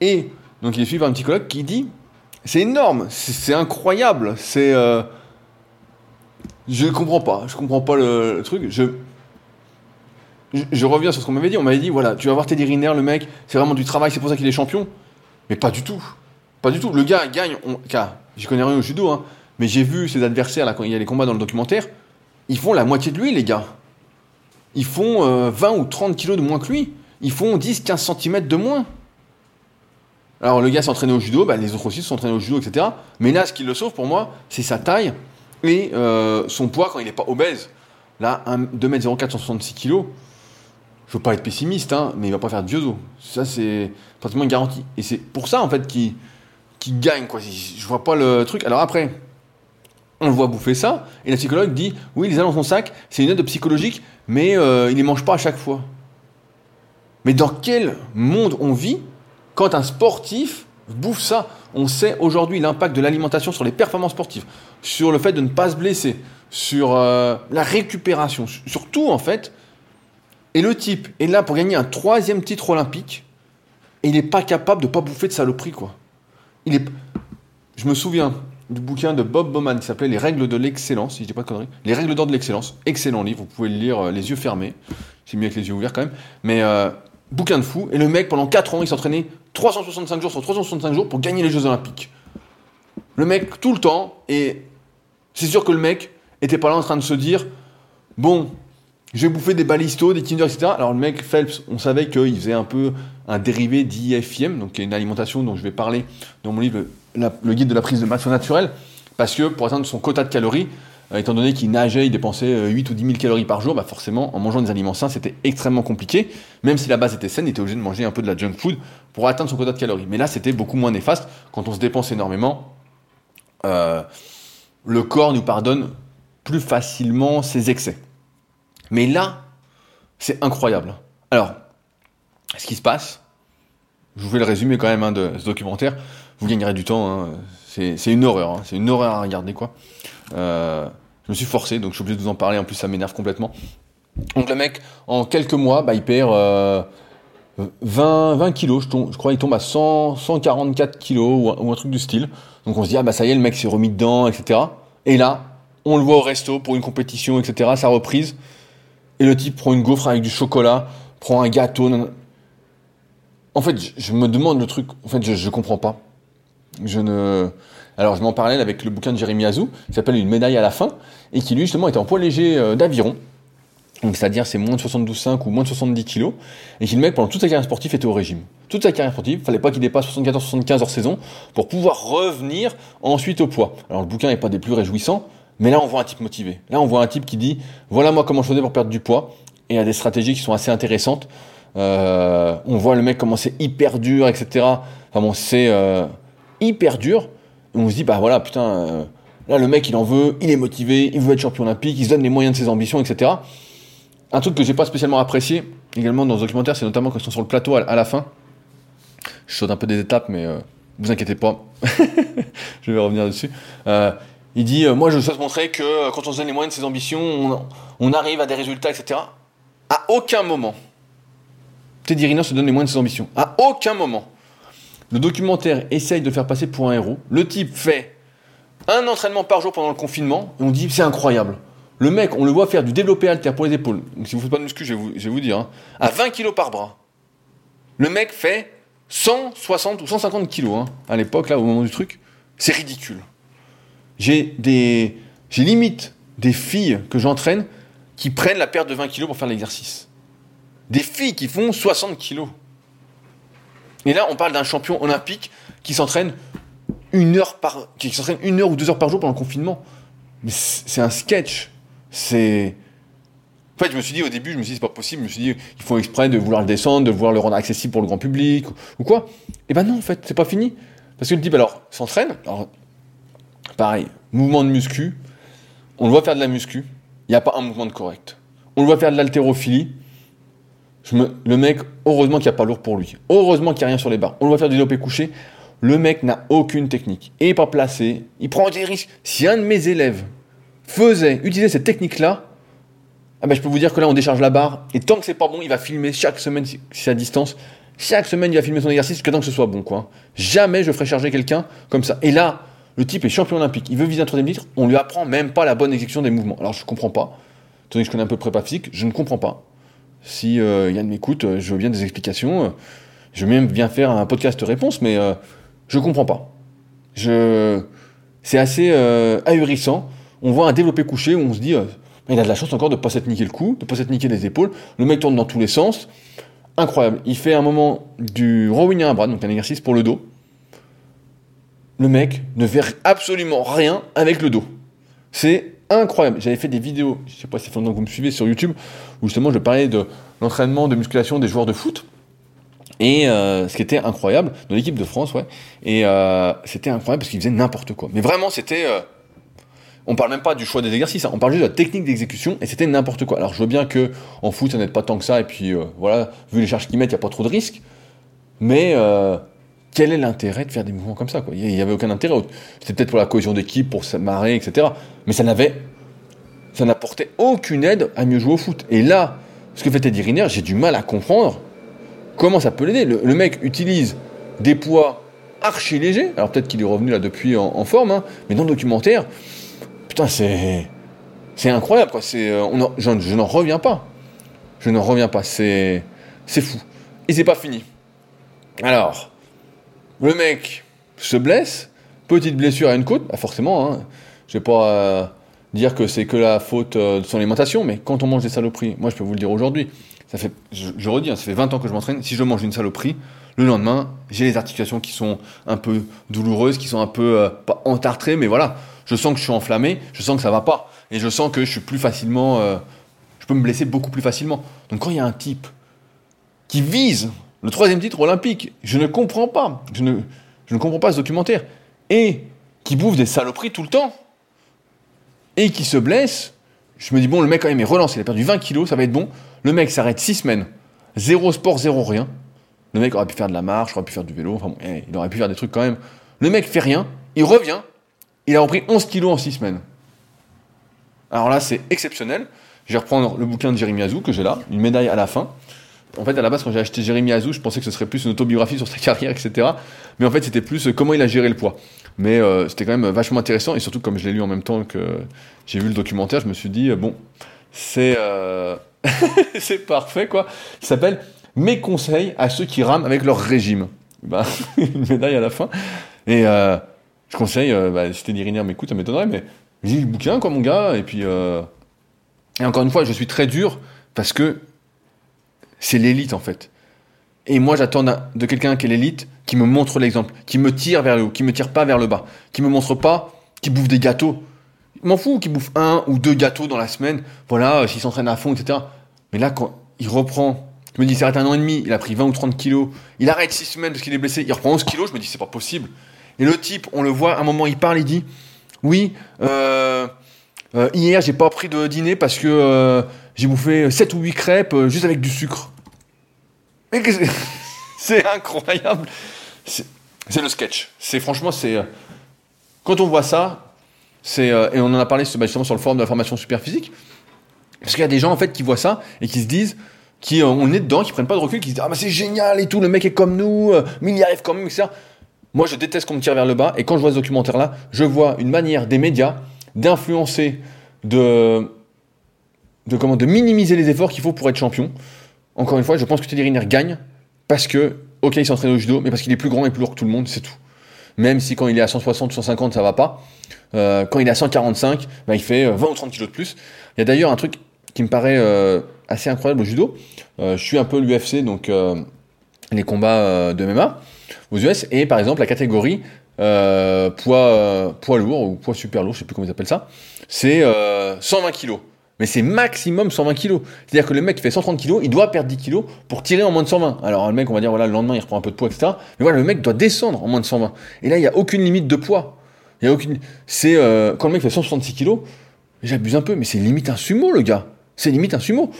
Et Donc il est suivi par un psychologue qui dit c'est énorme, c'est incroyable, c'est. Euh, je comprends pas, je comprends pas le, truc. Je, je, reviens sur ce qu'on m'avait dit. On m'avait dit voilà, tu vas voir Teddy Riner, le mec, c'est vraiment du travail, c'est pour ça qu'il est champion. Mais pas du tout. Pas du tout. Le gars gagne. On, je connais rien au judo, hein, mais j'ai vu ses adversaires quand il y a les combats dans le documentaire. Ils font la moitié de lui, les gars. Ils font 20 euh, ou 30 kilos de moins que lui. Ils font 10-15 cm de moins. Alors le gars s'entraînait au judo, bah, les autres aussi s'entraînaient au judo, etc. Mais là, ce qui le sauve pour moi, c'est sa taille et euh, son poids quand il n'est pas obèse. Là, 2m04, 166 kg. Je veux pas être pessimiste, hein, mais il va pas faire de judo. Ça, c'est pratiquement une garantie. Et c'est pour ça, en fait, qu'il gagne, quoi. Je vois pas le truc. Alors après, on le voit bouffer ça, et la psychologue dit Oui, les dans son sac, c'est une aide psychologique, mais euh, il ne les mange pas à chaque fois. Mais dans quel monde on vit quand un sportif bouffe ça? On sait aujourd'hui l'impact de l'alimentation sur les performances sportives, sur le fait de ne pas se blesser, sur euh, la récupération, sur tout en fait. Et le type est là pour gagner un troisième titre olympique, et il n'est pas capable de pas bouffer de saloperie, quoi. Je me souviens du bouquin de Bob Bowman qui s'appelait Les règles de l'excellence, si je dis pas de conneries. Les règles d'or de l'excellence, excellent livre, vous pouvez le lire euh, les yeux fermés. C'est mieux avec les yeux ouverts quand même. Mais euh, bouquin de fou. Et le mec, pendant 4 ans, il s'entraînait 365 jours sur 365 jours pour gagner les Jeux Olympiques. Le mec, tout le temps, et c'est sûr que le mec était pas là en train de se dire Bon, je vais bouffer des balistos, des Kinder, etc. Alors le mec, Phelps, on savait qu'il faisait un peu un dérivé d'IFIM, donc une alimentation dont je vais parler dans mon livre Le guide de la prise de masse naturelle, parce que pour atteindre son quota de calories, euh, étant donné qu'il nageait, il dépensait 8 euh, ou 10 000 calories par jour, bah forcément, en mangeant des aliments sains, c'était extrêmement compliqué. Même si la base était saine, il était obligé de manger un peu de la junk food pour atteindre son quota de calories. Mais là, c'était beaucoup moins néfaste. Quand on se dépense énormément, euh, le corps nous pardonne plus facilement ses excès. Mais là, c'est incroyable. Alors, ce qui se passe, je vous fais le résumé quand même hein, de ce documentaire, vous gagnerez du temps, hein. c'est une horreur, hein. c'est une horreur à regarder quoi. Euh, je me suis forcé, donc je suis obligé de vous en parler, en plus ça m'énerve complètement. Donc le mec, en quelques mois, bah, il perd 20, 20 kilos, je, crois qu'il tombe à 100, 144 kilos ou un, truc du style. Donc on se dit, ah bah ça y est, le mec s'est remis dedans, etc. Et là, on le voit au resto pour une compétition, etc., sa reprise. Et le type prend une gaufre avec du chocolat, prend un gâteau. En fait, je, me demande le truc. En fait, je, je comprends pas. Je ne. Alors, je m'en parlais avec le bouquin de Jérémy Azou, qui s'appelle Une médaille à la fin, et qui lui, justement, était en poids léger euh, d'aviron. Donc, c'est-à-dire, c'est moins de 72,5 ou moins de 70 kilos. Et qui, le mec, pendant toute sa carrière sportive, était au régime. Toute sa carrière sportive, il fallait pas qu'il dépasse 74-75 hors saison pour pouvoir revenir ensuite au poids. Alors, le bouquin n'est pas des plus réjouissants, mais là, on voit un type motivé. Là, on voit un type qui dit voilà moi comment je faisais pour perdre du poids. Et il y a des stratégies qui sont assez intéressantes. Euh, on voit le mec comment c'est hyper dur, etc. Enfin bon, c'est euh, hyper dur. Et on se dit bah voilà, putain, euh, là le mec il en veut, il est motivé, il veut être champion olympique, il se donne les moyens de ses ambitions, etc. Un truc que j'ai pas spécialement apprécié également dans ce documentaire, c'est notamment quand ils sont sur le plateau à, la fin. Je saute un peu des étapes, mais vous inquiétez pas, je vais revenir dessus. Il dit euh, Moi, je souhaite montrer que euh, quand on se donne les moyens de ses ambitions, on, arrive à des résultats, etc. À aucun moment, Teddy Riner se donne les moyens de ses ambitions. À aucun moment. Le documentaire essaye de faire passer pour un héros. Le type fait un entraînement par jour pendant le confinement on dit C'est incroyable. Le mec, on le voit faire du développé alter pour les épaules. Donc, si vous ne faites pas de muscu, je vais vous, je vais vous dire, hein, à 20 kg par bras. Le mec fait 160 ou 150 kg hein, à l'époque, là, au moment du truc. C'est ridicule. J'ai des, j'ai limite des filles que j'entraîne qui prennent la perte de 20 kilos pour faire l'exercice. Des filles qui font 60 kilos. Et là, on parle d'un champion olympique qui s'entraîne une heure par, qui s'entraîne une heure ou deux heures par jour pendant le confinement. C'est un sketch. C'est, en fait, je me suis dit au début, je me suis dit c'est pas possible. Je me suis dit ils font exprès de vouloir le descendre, de vouloir le rendre accessible pour le grand public ou quoi. Et ben non, en fait, c'est pas fini. Parce que le type alors s'entraîne. Pareil, mouvement de muscu, on le voit faire de la muscu, il n'y a pas un mouvement de correct. On le voit faire de l'haltérophilie, le mec, heureusement qu'il n'y a pas lourd pour lui. Heureusement qu'il n'y a rien sur les barres. On le voit faire du développé couché. Le mec n'a aucune technique. Il n'est pas placé. Il prend des risques. Si un de mes élèves faisait, utiliser cette technique-là, ah ben je peux vous dire que là, on décharge la barre. Et tant que c'est pas bon, il va filmer chaque semaine si c'est à distance. Chaque semaine, il va filmer son exercice jusqu'à temps que ce soit bon, quoi. Jamais je ferai charger quelqu'un comme ça. Et là, le type est champion olympique, il veut viser un troisième titre, on lui apprend même pas la bonne exécution des mouvements. Alors je comprends pas. Tandis que je connais un peu prépa physique, je ne comprends pas. Si euh, Yann m'écoute, euh, je veux bien des explications. Euh, je veux même bien faire un podcast réponse, mais euh, je comprends pas. Je... C'est assez ahurissant. On voit un développé couché où on se dit, il a de la chance encore de ne pas s'être niqué le cou, de ne pas s'être niqué les épaules. Le mec tourne dans tous les sens. Incroyable. Il fait un moment du rowing à un bras, donc un exercice pour le dos. Le mec ne fait absolument rien avec le dos. C'est incroyable. J'avais fait des vidéos, je sais pas si c'est vous me suivez sur YouTube, où justement je parlais de l'entraînement de musculation des joueurs de foot. Et euh, ce qui était incroyable, de l'équipe de France, ouais. Et euh, c'était incroyable parce qu'ils faisaient n'importe quoi. Mais vraiment, c'était. Euh, on parle même pas du choix des exercices, hein. on parle juste de la technique d'exécution et c'était n'importe quoi. Alors je veux bien que en foot ça n'aide pas tant que ça et puis voilà, vu les charges qu'ils mettent, il n'y a pas trop de risques. Mais quel est l'intérêt de faire des mouvements comme ça quoi? Il n'y avait aucun intérêt. C'était peut-être pour la cohésion d'équipe, pour se marrer, etc. Mais ça n'avait, ça n'apportait aucune aide à mieux jouer au foot. Et là, ce que fait Teddy Riner, j'ai du mal à comprendre comment ça peut l'aider. Le, mec utilise des poids archi légers. Alors peut-être qu'il est revenu là depuis en, forme, hein, mais dans le documentaire, putain, c'est c'est incroyable quoi. C'est, euh, je, je n'en reviens pas. Je n'en reviens pas. C'est c'est fou. Et c'est pas fini. Alors, le mec se blesse, petite blessure à une côte, bah forcément, hein, je vais pas euh, dire que c'est que la faute euh, de son alimentation, mais quand on mange des saloperies, moi je peux vous le dire aujourd'hui, ça fait, je, redis, hein, ça fait 20 ans que je m'entraîne, si je mange une saloperie, le lendemain, j'ai les articulations qui sont un peu douloureuses, qui sont un peu, euh, pas entartrées, mais voilà, je sens que je suis enflammé, je sens que ça va pas, et je sens que je suis plus facilement, je peux me blesser beaucoup plus facilement. Donc quand il y a un type qui vise le troisième titre olympique. Je ne comprends pas. Je ne, comprends pas ce documentaire. Et qui bouffe des saloperies tout le temps. Et qui se blesse. Je me dis, bon, le mec, quand même, est relancé. Il a perdu 20 kilos, ça va être bon. Le mec s'arrête 6 semaines. Zéro sport, zéro rien. Le mec aurait pu faire de la marche, aurait pu faire du vélo. Enfin bon, eh, il aurait pu faire des trucs quand même. Le mec fait rien. Il revient. Il a repris 11 kilos en 6 semaines. Alors là, c'est exceptionnel. Je vais reprendre le bouquin de Jérémy Azou que j'ai là, une médaille à la fin. En fait, à la base, quand j'ai acheté Jérémy Azou, je pensais que ce serait plus une autobiographie sur sa carrière, etc. Mais en fait, c'était plus euh, comment il a géré le poids. Mais euh, c'était quand même vachement intéressant, et surtout comme je l'ai lu en même temps que j'ai vu le documentaire, je me suis dit, euh, bon, c'est parfait, quoi. Il s'appelle Mes conseils à ceux qui rament avec leur régime. Bah, une médaille à la fin. Et je conseille, bah, si Teddy Riner m'écoute, ça m'étonnerait, mais lis le bouquin, quoi, mon gars, et puis... Et encore une fois, je suis très dur, parce que c'est l'élite en fait. Et moi, j'attends de quelqu'un qui est l'élite, qui me montre l'exemple, qui me tire vers le haut, qui me tire pas vers le bas, qui me montre pas, qui bouffe des gâteaux. M'en fous qu'il bouffe un ou deux gâteaux dans la semaine, voilà, euh, s'il s'entraîne à fond, etc. Mais là, quand il reprend, je me dis, il s'arrête un an et demi, il a pris 20 ou 30 kilos, il arrête 6 semaines parce qu'il est blessé, il reprend 11 kilos, je me dis, c'est pas possible. Et le type, on le voit, à un moment, il parle, il dit, oui, euh, euh, hier, j'ai pas pris de dîner parce que j'ai bouffé 7 ou 8 crêpes juste avec du sucre. C'est incroyable. C'est le sketch. C'est franchement, c'est euh, quand on voit ça, c'est euh, et on en a parlé justement sur le forum de la formation super physique, parce qu'il y a des gens en fait qui voient ça et qui se disent, qui euh, on est dedans, qui prennent pas de recul, qui se disent ah bah c'est génial et tout, le mec est comme nous, mais il y arrive quand même, etc. Moi, je déteste qu'on me tire vers le bas et quand je vois ce documentaire là, je vois une manière des médias d'influencer, de comment de minimiser les efforts qu'il faut pour être champion. Encore une fois, je pense que Teddy Riner gagne parce que, ok, il s'entraîne au judo, mais parce qu'il est plus grand et plus lourd que tout le monde, c'est tout. Même si quand il est à 160, 150, ça va pas. Euh, quand il est à 145, bah, il fait 20 euh, ou 30 kilos de plus. Il y a d'ailleurs un truc qui me paraît euh, assez incroyable au judo. je suis un peu l'UFC, donc les combats de MMA aux US, et par exemple la catégorie poids, poids lourd ou poids super lourd, je sais plus comment ils appellent ça, c'est 120 kilos mais c'est maximum 120 kg. C'est-à-dire que le mec qui fait 130 kg, il doit perdre 10 kg pour tirer en moins de 120. Alors le mec, on va dire, voilà, le lendemain, il reprend un peu de poids, etc. Mais voilà, le mec doit descendre en moins de 120. Et là, il n'y a aucune limite de poids. Il y a aucune. C'est euh, quand le mec fait 166 kg, j'abuse un peu, mais c'est limite un sumo, le gars. C'est limite un sumo.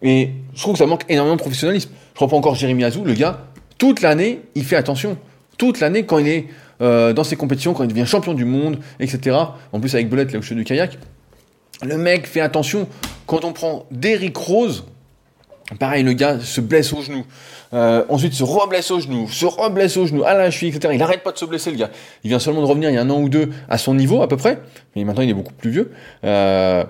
Et je trouve que ça manque énormément de professionnalisme. Je pas encore Jérémy Azou, le gars, toute l'année, il fait attention. Toute l'année, quand il est euh, dans ses compétitions, quand il devient champion du monde, etc. En plus, avec Belette, là où je du kayak, le mec fait attention. Quand on prend Derrick Rose, Pareil, le gars se blesse au genou. Euh, ensuite, se reblesse au genou, se reblesse au genou, à la cheville, etc. Il n'arrête pas de se blesser, le gars. Il vient seulement de revenir il y a un an ou deux à son niveau, à peu près. Mais maintenant, il est beaucoup plus vieux. Euh,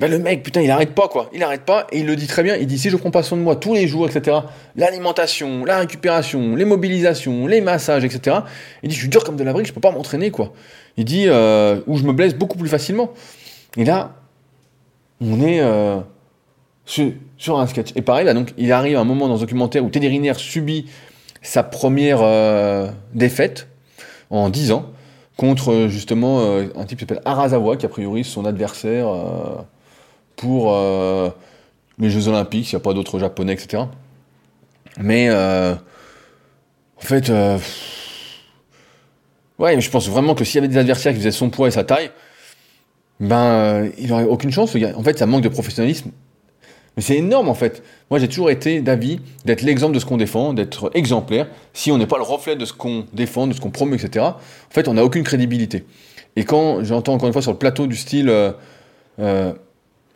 ben le mec, putain, il arrête pas, quoi. Il arrête pas, et il le dit très bien. Il dit, si je prends pas soin de moi tous les jours, etc., l'alimentation, la récupération, les mobilisations, les massages, etc., il dit, je suis dur comme de la brique, je peux pas m'entraîner, quoi. Il dit, euh, où je me blesse beaucoup plus facilement. Et là, on est euh, sur, un sketch. Et pareil, là, donc, il arrive un moment dans ce documentaire où Teddy Riner subit sa première euh, défaite en 10 ans contre justement un type qui s'appelle Arazawa, qui a priori son adversaire pour euh, les Jeux Olympiques, s'il n'y a pas d'autres japonais, etc. Mais euh, en fait, euh, ouais, je pense vraiment que s'il y avait des adversaires qui faisaient son poids et sa taille, ben il n'aurait aucune chance. En fait, ça manque de professionnalisme. Mais c'est énorme en fait. Moi j'ai toujours été d'avis d'être l'exemple de ce qu'on défend, d'être exemplaire. Si on n'est pas le reflet de ce qu'on défend, de ce qu'on promeut, etc., en fait on n'a aucune crédibilité. Et quand j'entends encore une fois sur le plateau du style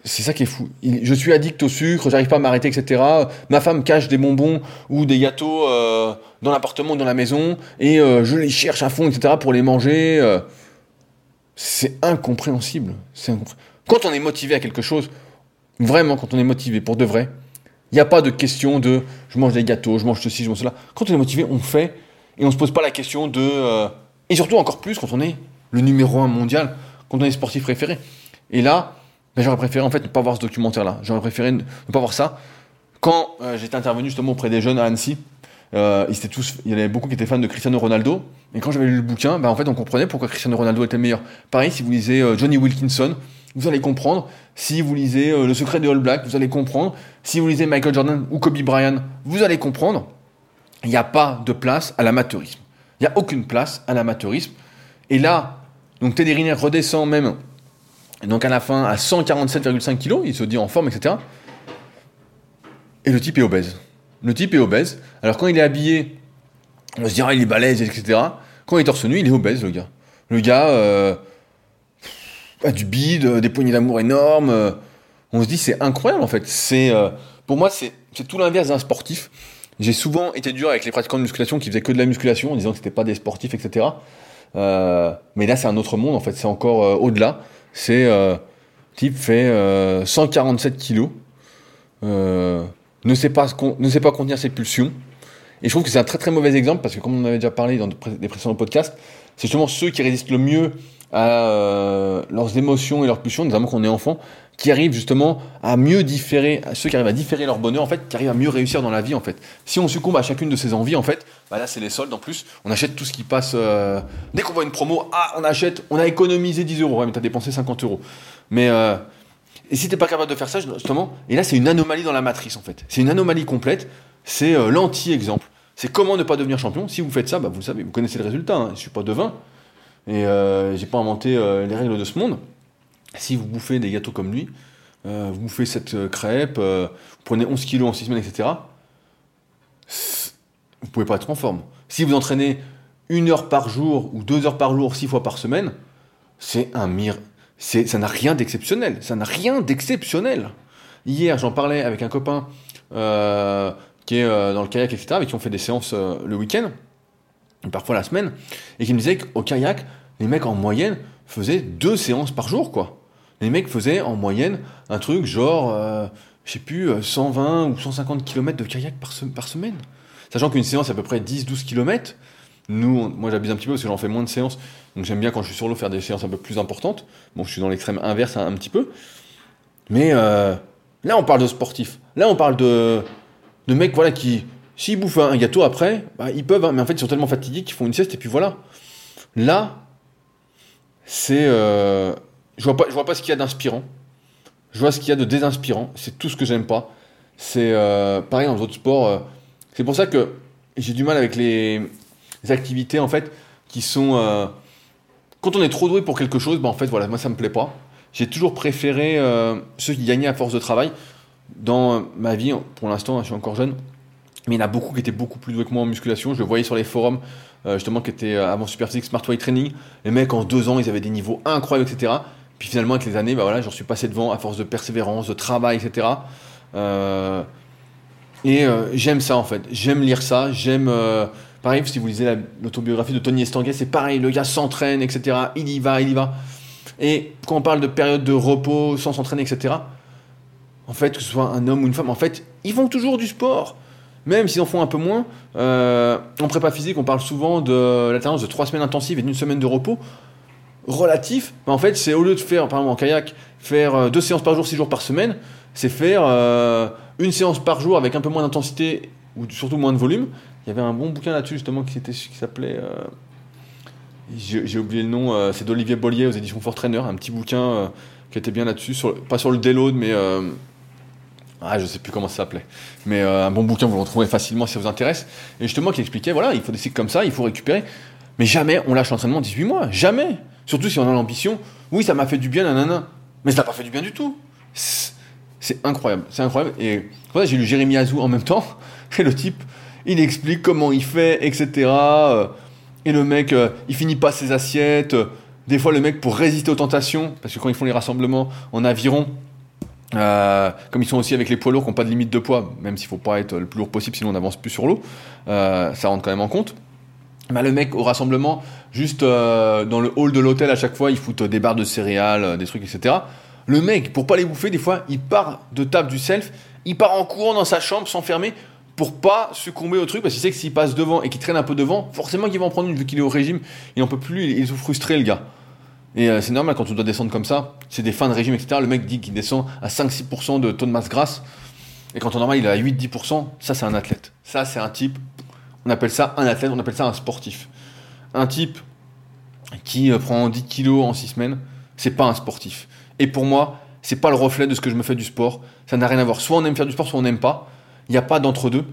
c'est ça qui est fou. Je suis addict au sucre, j'arrive pas à m'arrêter, etc. Ma femme cache des bonbons ou des gâteaux euh, dans l'appartement ou dans la maison et euh, je les cherche à fond, etc. pour les manger. Euh. c'est incompréhensible. Quand on est motivé à quelque chose, vraiment, quand on est motivé pour de vrai, il n'y a pas de question de je mange des gâteaux, je mange ceci, je mange cela. Quand on est motivé, on fait et on se pose pas la question de. et surtout encore plus quand on est le numéro un mondial, quand on est sportif préféré. Et là, j'aurais préféré en fait ne pas voir ce documentaire-là. J'aurais préféré ne pas voir ça. Quand euh, j'étais intervenu justement auprès des jeunes à Annecy, euh, ils étaient tous, il y avait beaucoup qui étaient fans de Cristiano Ronaldo. Et quand j'avais lu le bouquin, bah, en fait on comprenait pourquoi Cristiano Ronaldo était le meilleur. Pareil, si vous lisez euh, Johnny Wilkinson, vous allez comprendre. Si vous lisez Le secret des All Blacks, vous allez comprendre. Si vous lisez Michael Jordan ou Kobe Bryant, vous allez comprendre. Il n'y a pas de place à l'amateurisme. Il n'y a aucune place à l'amateurisme. Et là, donc Teddy Riner redescend même donc à la fin, à 147,5 kg, il se dit en forme, etc. Et le type est obèse. Le type est obèse. Alors quand il est habillé, on se dit, ah, il est balèze, etc. Quand il est torse nu, il est obèse, le gars. Le gars euh, a du bide, des poignées d'amour énormes. Euh. on se dit, c'est incroyable en fait. C'est, euh, pour moi, c'est, tout l'inverse d'un sportif. J'ai souvent été dur avec les pratiquants de musculation qui faisaient que de la musculation en disant que c'était pas des sportifs, etc. mais là, c'est un autre monde en fait. C'est encore au-delà. C'est euh, type fait 147 euh, kilos, euh, ne sait pas ne sait pas contenir ses pulsions. Et je trouve que c'est un très très mauvais exemple parce que comme on avait déjà parlé dans des précédents podcasts, c'est justement ceux qui résistent le mieux à leurs émotions et leurs pulsions, notamment quand on est enfant, qui arrivent justement à mieux différer, ceux qui arrivent à différer leur bonheur, en fait, qui arrivent à mieux réussir dans la vie, en fait. Si on succombe à chacune de ces envies, en fait, bah là, c'est les soldes en plus. On achète tout ce qui passe. Euh, dès qu'on voit une promo, ah, on achète, on a économisé 10 euros. Ouais, mais t'as dépensé 50 euros. Mais. Euh, et si t'es pas capable de faire ça, justement, et là, c'est une anomalie dans la matrice, en fait. C'est une anomalie complète. C'est euh, l'anti-exemple. C'est comment ne pas devenir champion. Si vous faites ça, bah, vous le savez, vous connaissez le résultat. Hein. Je suis pas devin. Et j'ai pas inventé les règles de ce monde si vous bouffez des gâteaux comme lui, euh, vous bouffez cette euh, crêpe, euh, vous prenez 11 kilos en 6 semaines, etc., vous pouvez pas être en forme. Si vous entraînez une heure par jour ou deux heures par jour, six fois par semaine, c'est un mire. Ça n'a rien d'exceptionnel. Ça n'a rien d'exceptionnel. Hier, j'en parlais avec un copain qui est dans le kayak, etc., avec qui on fait des séances le week-end, parfois la semaine, et qui me disait qu'au kayak, les mecs en moyenne faisaient deux séances par jour, quoi les mecs faisaient en moyenne un truc genre, euh, je sais plus, 120 euh, ou 150 km de kayak par, semaine. Sachant qu'une séance, c'est à peu près 10-12 km. Nous, moi j'abuse un petit peu parce que j'en fais moins de séances. Donc j'aime bien quand je suis sur l'eau faire des séances un peu plus importantes. Bon, je suis dans l'extrême inverse un, petit peu. Mais euh, là, on parle de sportifs. Là, on parle de, mecs voilà, qui, s'ils bouffent un gâteau après, bah, ils peuvent, hein. mais en fait, ils sont tellement fatigués qu'ils font une sieste et puis voilà. Là, c'est je vois pas, je vois pas ce qu'il y a d'inspirant. Je vois ce qu'il y a de désinspirant. C'est tout ce que j'aime pas. C'est euh, pareil dans les autres sports. Euh, c'est pour ça que j'ai du mal avec les, activités en fait qui sont. Euh, quand on est trop doué pour quelque chose, ben en fait voilà, moi ça me plaît pas. J'ai toujours préféré ceux qui gagnaient à force de travail. Dans ma vie, pour l'instant, je suis encore jeune, mais il y en a beaucoup qui étaient beaucoup plus doués que moi en musculation. Je le voyais sur les forums, justement, qui étaient avant Superphysique, Smart Weight Training. Les mecs, en deux ans, ils avaient des niveaux incroyables, etc. Puis finalement, avec les années, bah voilà, j'en suis passé devant à force de persévérance, de travail, etc. Euh, Et j'aime ça en fait. J'aime lire ça. J'aime. pareil, si vous lisez l'autobiographie de Tony Estanguet, c'est pareil. Le gars s'entraîne, etc. Il y va, il y va. Et quand on parle de période de repos sans s'entraîner, etc., en fait, que ce soit un homme ou une femme, en fait, ils font toujours du sport. Même s'ils en font un peu moins. Euh, en prépa physique, on parle souvent de l'alternance de trois semaines intensives et d'une semaine de repos. Relatif, en fait, c'est au lieu de faire, par exemple en kayak, faire euh, deux séances par jour, six jours par semaine, c'est faire euh, une séance par jour avec un peu moins d'intensité ou surtout moins de volume. Il y avait un bon bouquin là-dessus justement qui, s'appelait j'ai oublié le nom, euh, c'est d'Olivier Bollier aux éditions Fort Trainer, un petit bouquin euh, qui était bien là-dessus, pas sur le déload, mais. Euh, ah, je sais plus comment ça s'appelait. Mais un bon bouquin, vous le retrouvez facilement si ça vous intéresse. Et justement, qui expliquait voilà, il faut des cycles comme ça, il faut récupérer. Mais jamais on lâche l'entraînement 18 mois, jamais. Surtout si on a l'ambition. Oui, ça m'a fait du bien, nanana. Mais ça n'a pas fait du bien du tout. C'est incroyable, c'est incroyable. Et voilà, j'ai lu Jérémy Azou en même temps. Et le type, il explique comment il fait, etc. Et le mec, euh, il finit pas ses assiettes. Des fois, le mec, pour résister aux tentations, parce que quand ils font les rassemblements en aviron, euh, comme ils sont aussi avec les poids lourds qui n'ont pas de limite de poids, même s'il faut pas être le plus lourd possible, sinon on n'avance plus sur l'eau, euh, ça rentre quand même en compte. Bah, le mec au rassemblement, juste dans le hall de l'hôtel à chaque fois, il fout des barres de céréales, des trucs, etc. Le mec, pour pas les bouffer, des fois, il part de table du self, il part en courant dans sa chambre, s'enfermer, pour pas succomber au truc, parce qu'il sait que s'il passe devant et qu'il traîne un peu devant, forcément qu'il va en prendre une vu qu'il est au régime, il en peut plus, il est tout frustré le gars. Et euh, c'est normal quand on doit descendre comme ça, c'est des fins de régime, etc. Le mec dit qu'il descend à 5-6% de taux de masse grasse, et quand on normal il est à 8-10%, ça c'est un athlète. Ça c'est un type, on appelle ça un athlète, on appelle ça un sportif. Un type qui euh, prend 10 kilos en 6 semaines, c'est pas un sportif. Et pour moi, c'est pas le reflet de ce que je me fais du sport. Ça n'a rien à voir. Soit on aime faire du sport, soit on n'aime pas. Il n'y a pas d'entre-deux.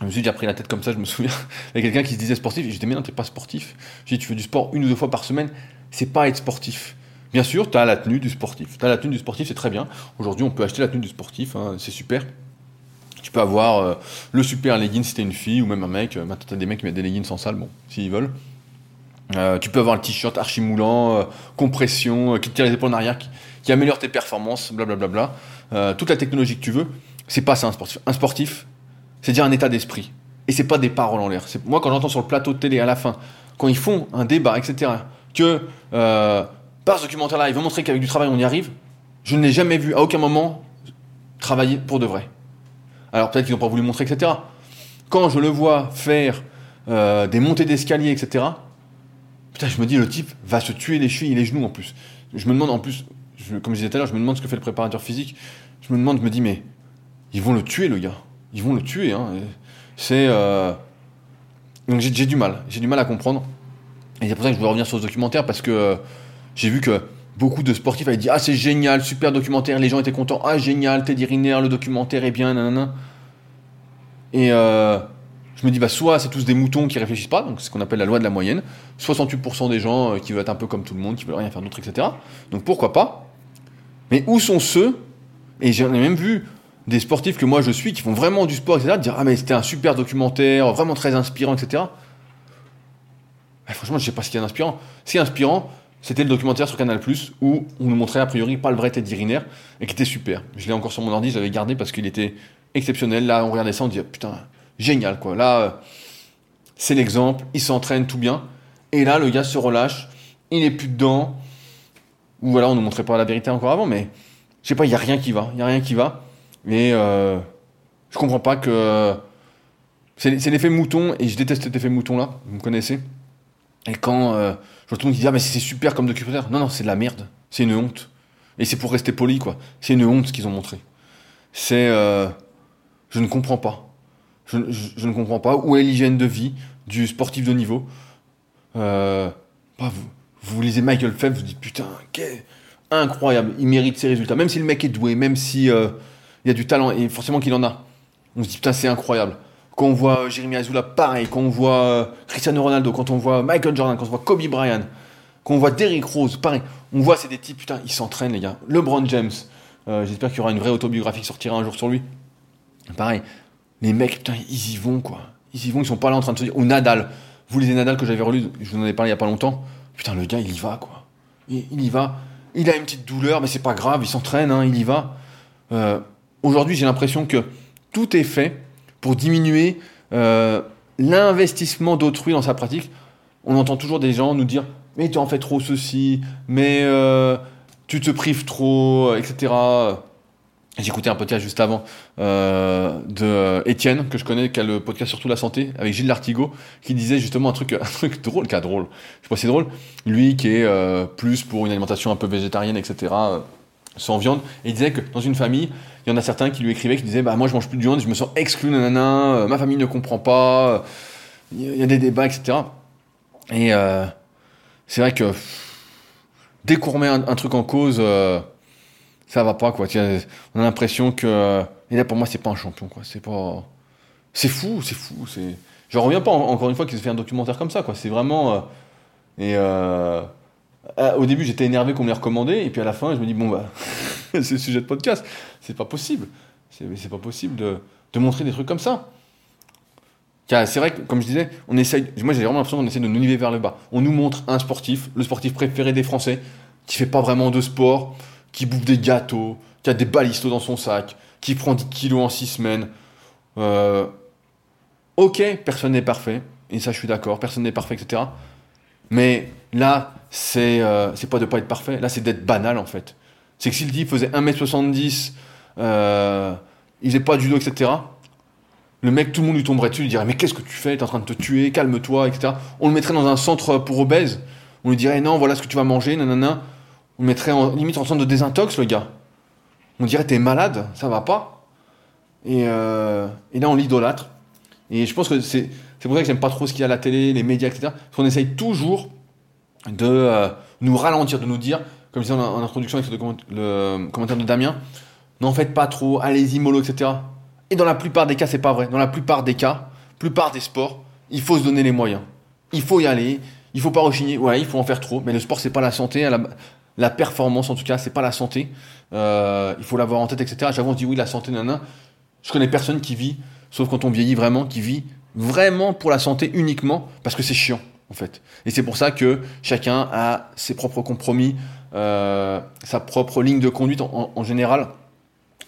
Je me suis déjà pris la tête comme ça, je me souviens. Il y a quelqu'un qui se disait sportif, et je disais, mais non, t'es pas sportif. Je dis, tu fais du sport une ou deux fois par semaine, c'est pas être sportif. Bien sûr, tu as la tenue du sportif. Tu as la tenue du sportif, c'est très bien. Aujourd'hui, on peut acheter la tenue du sportif, hein, c'est super. Tu peux avoir euh, le super legging si t'es une fille ou même un mec. Euh, maintenant, t'as des mecs qui mettent des leggings sans salle, bon, s'ils veulent. Euh, tu peux avoir le t-shirt archi moulant, compression, qui tire les épaules en arrière, qui, améliore tes performances, blablabla. toute la technologie que tu veux. C'est pas ça un sportif. Un sportif, c'est dire un état d'esprit. Et c'est pas des paroles en l'air. Moi, quand j'entends sur le plateau de télé à la fin, quand ils font un débat, etc., que par ce documentaire-là, ils vont montrer qu'avec du travail, on y arrive, je ne l'ai jamais vu à aucun moment travailler pour de vrai. Alors peut-être qu'ils n'ont pas voulu montrer, etc. Quand je le vois faire euh, des montées d'escalier, etc., putain, je me dis, le type va se tuer les chevilles et les genoux en plus. Je me demande en plus, comme je disais tout à l'heure, je me demande ce que fait le préparateur physique. Je me demande, je me dis, mais ils vont le tuer, le gars. Ils vont le tuer. Hein. C'est. Euh, donc j'ai du mal. J'ai du mal à comprendre. Et c'est pour ça que je voulais revenir sur ce documentaire parce que euh, j'ai vu que beaucoup de sportifs avaient dit Ah, c'est génial, super documentaire. Les gens étaient contents. Ah, génial, Teddy Riner, le documentaire est bien, nanana. Et euh, je me dis, bah, soit c'est tous des moutons qui réfléchissent pas, donc c'est ce qu'on appelle la loi de la moyenne. 68% des gens qui veulent être un peu comme tout le monde, qui veulent rien faire d'autre, etc. Donc pourquoi pas? Mais où sont ceux Et j'en ai même vu des sportifs que moi je suis, qui font vraiment du sport, etc., dire Ah, mais c'était un super documentaire, vraiment très inspirant, etc. franchement, je sais pas ce qui est inspirant. Ce qui est inspirant, c'était le documentaire sur Canal où on nous montrait a priori pas le vrai Teddy Riner et qui était super. Je l'ai encore sur mon ordi, je l'avais gardé parce qu'il était exceptionnel. Là, on regardait ça, on dit Putain, génial quoi. Là, euh, c'est l'exemple, il s'entraîne tout bien. Et là, le gars se relâche, il est plus dedans. Ou voilà, on nous montrait pas la vérité encore avant, mais je sais pas, il y a rien qui va. Il y a rien qui va. Mais euh, je comprends pas que. C'est l'effet mouton, et je déteste cet effet mouton-là, vous me connaissez. Et quand euh, je vois tout le monde qui dit Ah, mais c'est super comme documentaire. Non, non, c'est de la merde. C'est une honte. Et c'est pour rester poli, quoi. C'est une honte ce qu'ils ont montré. C'est. Euh, je ne comprends pas. Je, ne comprends pas. Où est l'hygiène de vie du sportif de niveau euh, vous, vous, lisez Michael Phelps, vous dites Putain, incroyable, il mérite ses résultats. Même si le mec est doué, même si. Euh, il y a du talent et forcément qu'il en a. On se dit putain c'est incroyable. Quand on voit Jérémy Azula, pareil. Quand on voit euh, Cristiano Ronaldo, quand on voit Michael Jordan, quand on voit Kobe Bryant, quand on voit Derrick Rose, pareil. On voit c'est des types, putain, ils s'entraînent les gars. LeBron James, euh, j'espère qu'il y aura une vraie autobiographie qui sortira un jour sur lui. Pareil. Les mecs, putain, ils y vont quoi. Ils y vont, ils sont pas là en train de se dire. Ou Nadal. Vous lisez Nadal que j'avais relu, je vous en ai parlé il y a pas longtemps. Putain, le gars, il y va quoi. Il, y va. Il a une petite douleur, mais c'est pas grave, il s'entraîne, hein, il y va. Euh, Aujourd'hui, j'ai l'impression que tout est fait pour diminuer euh, l'investissement d'autrui dans sa pratique. On entend toujours des gens nous dire mais tu en fais trop ceci, mais euh, tu te prives trop, etc. J'écoutais un podcast juste avant euh, de Étienne, que je connais, qui a le podcast surtout la santé, avec Gilles Lartigot, qui disait justement un truc, un truc drôle, qui drôle, je sais pas si c'est drôle, lui qui est euh, plus pour une alimentation un peu végétarienne, etc., sans viande, et il disait que dans une famille, il y en a certains qui lui écrivaient, qui disaient, bah moi je mange plus de viande, je me sens exclu, nanana, euh, ma famille ne comprend pas, euh, il y a des débats, etc. Et euh, c'est vrai que dès qu'on remet un, truc en cause, ça va pas quoi. On a l'impression que et là pour moi c'est pas un champion quoi. C'est pas c'est fou, c'est fou, c'est j'en reviens pas en- encore une fois qu'ils aient fait un documentaire comme ça quoi. C'est vraiment et euh, au début j'étais énervé qu'on me les recommandait et puis à la fin je me dis bon bah c'est le sujet de podcast, c'est pas possible. C'est pas possible de montrer des trucs comme ça. C'est vrai que, comme je disais, on essaye, moi j'ai vraiment l'impression qu'on essaie de nous niveler vers le bas. On nous montre un sportif, le sportif préféré des Français, qui fait pas vraiment de sport, qui bouffe des gâteaux, qui a des balistos dans son sac, qui prend 10 kilos en 6 semaines. Euh, ok, personne n'est parfait, et ça je suis d'accord, personne n'est parfait, etc. Mais là, c'est euh, c'est pas de pas être parfait, là c'est d'être banal en fait. C'est que si le type faisait 1m70, euh, il faisait pas de judo, etc. Le mec, tout le monde lui tomberait dessus, lui dirait Mais qu'est-ce que tu fais? T'es en train de te tuer, calme-toi, etc. On le mettrait dans un centre pour obèses. On lui dirait Non, voilà ce que tu vas manger, nanana. On le mettrait en, limite en centre de désintox, le gars. On dirait T'es malade, ça va pas. Et, euh, et là, on l'idolâtre. Et je pense que c'est pour ça que j'aime pas trop ce qu'il y a à la télé, les médias, etc. Parce qu'on essaye toujours de euh, nous ralentir, de nous dire, comme je disais en, introduction avec le, comment- le commentaire de Damien, n'en faites pas trop, allez-y mollo, etc. Et dans la plupart des cas, c'est pas vrai. Dans la plupart des cas, plupart des sports, il faut se donner les moyens. Il faut y aller, il faut pas rechigner. Ouais, il faut en faire trop, mais le sport c'est pas la santé, la, performance en tout cas, c'est pas la santé. Euh, il faut l'avoir en tête, etc. J'avoue, on se dit oui, la santé, nana. Je connais personne qui vit, sauf quand on vieillit vraiment, qui vit vraiment pour la santé uniquement parce que c'est chiant fait. Et c'est pour ça que chacun a ses propres compromis, euh, sa propre ligne de conduite en, général.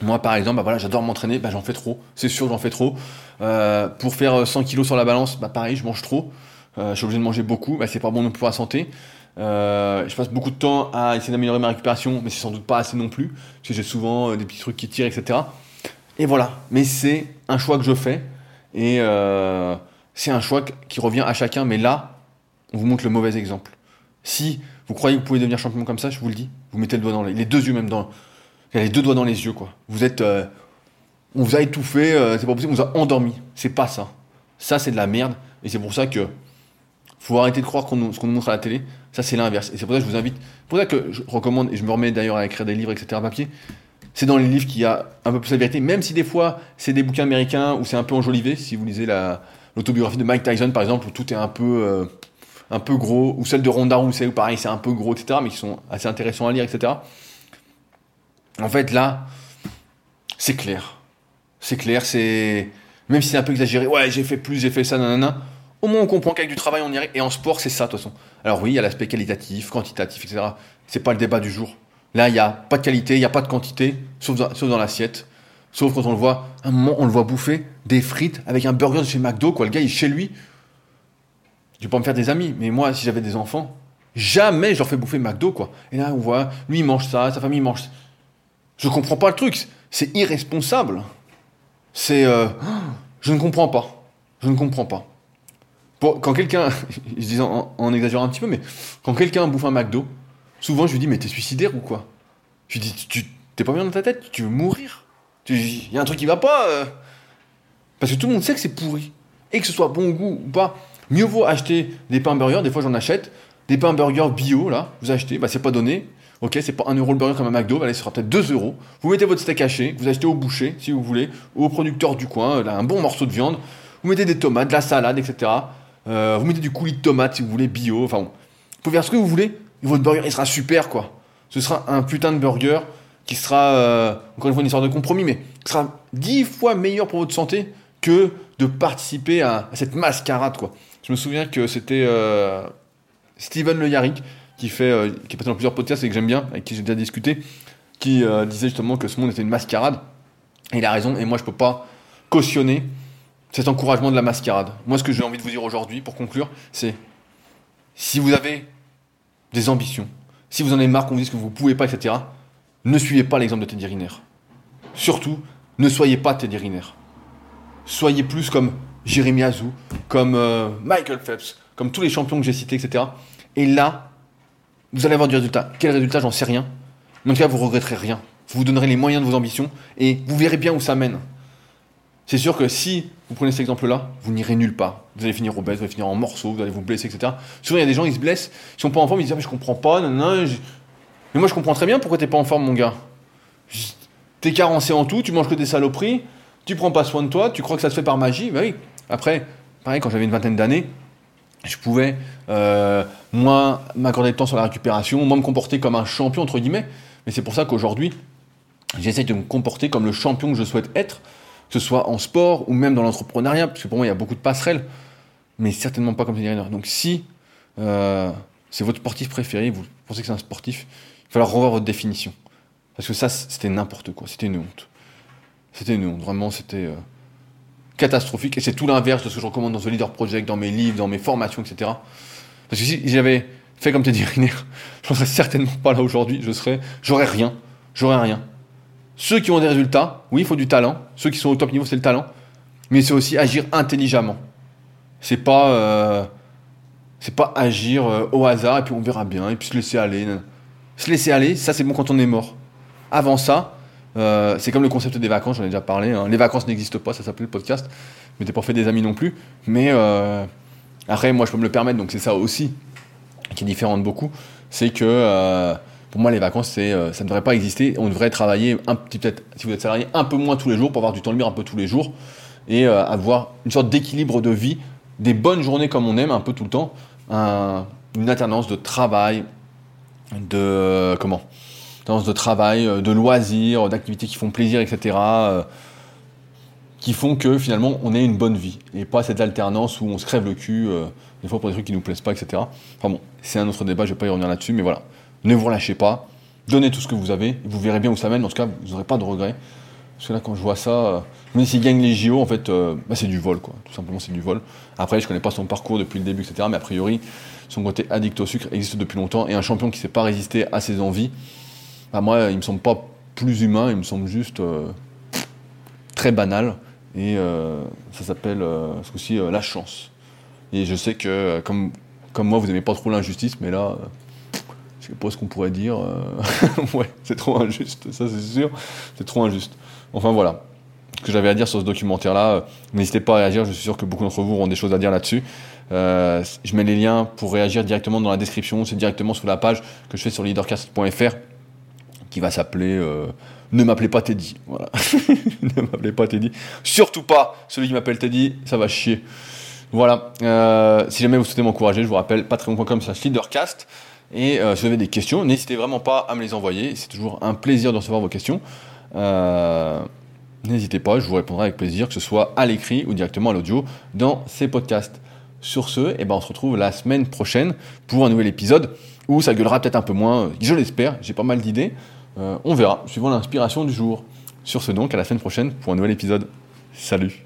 Moi, par exemple, bah voilà, j'adore m'entraîner, bah j'en fais trop, c'est sûr, j'en fais trop. Euh, pour faire 100 kilos sur la balance, bah pareil, je mange trop. Euh, je suis obligé de manger beaucoup, bah c'est pas bon non plus pour la santé. Euh, je passe beaucoup de temps à essayer d'améliorer ma récupération, mais c'est sans doute pas assez non plus, parce que j'ai souvent euh, des petits trucs qui tirent, etc. Et voilà, mais c'est un choix que je fais, et euh, c'est un choix qui revient à chacun, mais là, on vous montre le mauvais exemple. Si vous croyez que vous pouvez devenir champion comme ça, je vous le dis, vous mettez le doigt dans les, les deux yeux même dans, les deux doigts dans les yeux, quoi. Vous êtes. euh, on vous a étouffé, euh, c'est pas possible, on vous a endormi. C'est pas ça. Ça, c'est de la merde. Et c'est pour ça que. Faut arrêter de croire ce qu'on nous montre à la télé. Ça, c'est l'inverse. Et c'est pour ça que je vous invite. C'est pour ça que je recommande, et je me remets d'ailleurs à écrire des livres, etc. papier. C'est dans les livres qu'il y a un peu plus la vérité, même si des fois, c'est des bouquins américains où c'est un peu enjolivé. Si vous lisez la, l'autobiographie de Mike Tyson, par exemple, où tout est un peu. euh, un peu gros, ou celle de Ronda Rousey, où pareil, c'est un peu gros, etc., mais qui sont assez intéressants à lire, etc. En fait, là, c'est clair. C'est clair, c'est. Même si c'est un peu exagéré, ouais, j'ai fait plus, j'ai fait ça, nanana. Au moins, on comprend qu'avec du travail, on y arrive. Et en sport, c'est ça, de toute façon. Alors, oui, il y a l'aspect qualitatif, quantitatif, etc. C'est pas le débat du jour. Là, il n'y a pas de qualité, il n'y a pas de quantité, sauf dans, sauf dans l'assiette. Sauf quand on le voit, à un moment, on le voit bouffer des frites avec un burger de chez McDo, quoi. Le gars, il est chez lui. Je vais pas me faire des amis, mais moi, si j'avais des enfants, jamais je leur fais bouffer McDo, quoi. Et là, on voit, lui, il mange ça, sa famille mange ça. Je comprends pas le truc. C'est irresponsable. C'est. euh, je ne comprends pas. Je ne comprends pas. Quand quelqu'un. Je dis en, en exagérant un petit peu, mais quand quelqu'un bouffe un McDo, souvent je lui dis Mais t'es suicidaire ou quoi? Je lui dis Tu t'es pas bien dans ta tête? Tu veux mourir? Il y a un truc qui va pas. euh. Parce que tout le monde sait que c'est pourri. Et que ce soit bon goût ou pas. Mieux vaut acheter des pains burgers, des fois j'en achète. Des pains burgers bio, là, vous achetez, bah c'est pas donné. Ok, c'est pas 1 euro le burger comme un McDo, bah, allez, ce sera peut-être 2 euros. Vous mettez votre steak haché, vous achetez au boucher, si vous voulez, ou au producteur du coin, là, un bon morceau de viande. Vous mettez des tomates, de la salade, etc. Euh, vous mettez du coulis de tomates si vous voulez, bio. Enfin bon. Vous pouvez faire ce que vous voulez, et votre burger, il sera super, quoi. Ce sera un putain de burger qui sera, euh, encore une fois, une histoire de compromis, mais qui sera 10 fois meilleur pour votre santé que de participer à, à cette mascarade, quoi. Je me souviens que c'était euh, Steven Le Yarrick, qui, fait, euh, qui est passé dans plusieurs podcasts et que j'aime bien, avec qui j'ai déjà discuté, qui euh, disait justement que ce monde était une mascarade. Et il a raison, et moi je peux pas cautionner cet encouragement de la mascarade. Moi, ce que j'ai envie de vous dire aujourd'hui, pour conclure, c'est si vous avez des ambitions, si vous en avez marre qu'on vous dise que vous ne pouvez pas, etc., ne suivez pas l'exemple de Teddy Riner. Surtout, ne soyez pas Teddy Riner. Soyez plus comme Jérémy Azou, comme euh, Michael Phelps, comme tous les champions que j'ai cités, etc. Et là, vous allez avoir du résultat. Quel résultat, j'en sais rien. Mais en tout cas, vous regretterez rien. Vous vous donnerez les moyens de vos ambitions et vous verrez bien où ça mène. C'est sûr que si vous prenez cet exemple-là, vous n'irez nulle part. Vous allez finir obèse, vous allez finir en morceaux, vous allez vous blesser, etc. Souvent, il y a des gens, ils se blessent, ils sont pas en forme, ils disent ah, mais je comprends pas, non, non, mais moi je comprends très bien pourquoi t'es pas en forme, mon gars. T'es carencé en tout, tu manges que des saloperies, tu prends pas soin de toi, tu crois que ça se fait par magie, bah oui. Après, pareil, quand j'avais une vingtaine d'années, je pouvais, euh, moi, m'accorder de temps sur la récupération, moi, me comporter comme un champion, entre guillemets. Mais c'est pour ça qu'aujourd'hui, j'essaie de me comporter comme le champion que je souhaite être, que ce soit en sport ou même dans l'entrepreneuriat, parce que pour moi, il y a beaucoup de passerelles, mais certainement pas comme Teddy Donc si euh, c'est votre sportif préféré, vous pensez que c'est un sportif, il va falloir revoir votre définition. Parce que ça, c'était n'importe quoi, c'était une honte. C'était une honte, vraiment, c'était euh, catastrophique. Et c'est tout l'inverse de ce que je recommande dans The Leader Project, dans mes livres, dans mes formations, etc. Parce que si j'avais fait comme Teddy Riner, je serais certainement pas là aujourd'hui, je serais, j'aurais rien, j'aurais rien. Ceux qui ont des résultats, oui, il faut du talent. Ceux qui sont au top niveau, c'est le talent. Mais c'est aussi agir intelligemment. C'est pas, euh, c'est pas agir euh, au hasard et puis on verra bien et puis se laisser aller. Se laisser aller, ça c'est bon quand on est mort. Avant ça, euh, c'est comme le concept des vacances, j'en ai déjà parlé. Hein. Les vacances n'existent pas, ça s'appelle le podcast. Mais t'es pas fait des amis non plus. Mais après, moi je peux me le permettre, donc c'est ça aussi qui est différent de beaucoup. C'est que pour moi, les vacances, c'est, euh, ça ne devrait pas exister. On devrait travailler un petit peut-être, si vous êtes salarié, un peu moins tous les jours pour avoir du temps libre un peu tous les jours et euh, avoir une sorte d'équilibre de vie, des bonnes journées comme on aime un peu tout le temps, une alternance de travail, de comment, alternance de travail, euh, de loisirs, d'activités qui font plaisir, etc. qui font que finalement on ait une bonne vie et pas cette alternance où on se crève le cul des fois pour des trucs qui nous plaisent pas, etc. Enfin bon, c'est un autre débat, je vais pas y revenir là-dessus, mais voilà. Ne vous relâchez pas. Donnez tout ce que vous avez. Vous verrez bien où ça mène. En tout cas, vous n'aurez pas de regrets. Parce que là, quand je vois ça, euh, même s'il gagne les JO, en fait, euh, bah, c'est du vol, quoi. Tout simplement, c'est du vol. Après, je connais pas son parcours depuis le début, etc. Mais a priori, son côté addict au sucre existe depuis longtemps. Et un champion qui ne sait pas résister à ses envies, moi, il me semble pas plus humain. Il me semble juste euh, très banal. Et ça s'appelle, ce coup-ci, la chance. Et je sais que, comme, comme moi, vous n'aimez pas trop l'injustice, mais là je sais pas ce qu'on pourrait dire. Euh, ouais, c'est trop injuste, ça c'est sûr. C'est trop injuste. Enfin voilà. Ce que j'avais à dire sur ce documentaire-là, euh, n'hésitez pas à réagir. Je suis sûr que beaucoup d'entre vous auront des choses à dire là-dessus. Euh, je mets les liens pour réagir directement dans la description. C'est directement sur la page que je fais sur leadercast.fr qui va s'appeler Ne m'appelez pas Teddy. Voilà. ne m'appelez pas Teddy. Surtout pas celui qui m'appelle Teddy, ça va chier. Voilà. si jamais vous souhaitez m'encourager, je vous rappelle patreon.com slash leadercast. Et euh, si vous avez des questions, n'hésitez vraiment pas à me les envoyer. C'est toujours un plaisir de recevoir vos questions. Euh, n'hésitez pas, je vous répondrai avec plaisir, que ce soit à l'écrit ou directement à l'audio dans ces podcasts. Sur ce, eh ben, on se retrouve la semaine prochaine pour un nouvel épisode où ça gueulera peut-être un peu moins. Je l'espère, j'ai pas mal d'idées. Euh, on verra, suivant l'inspiration du jour. Sur ce donc, à la semaine prochaine pour un nouvel épisode. Salut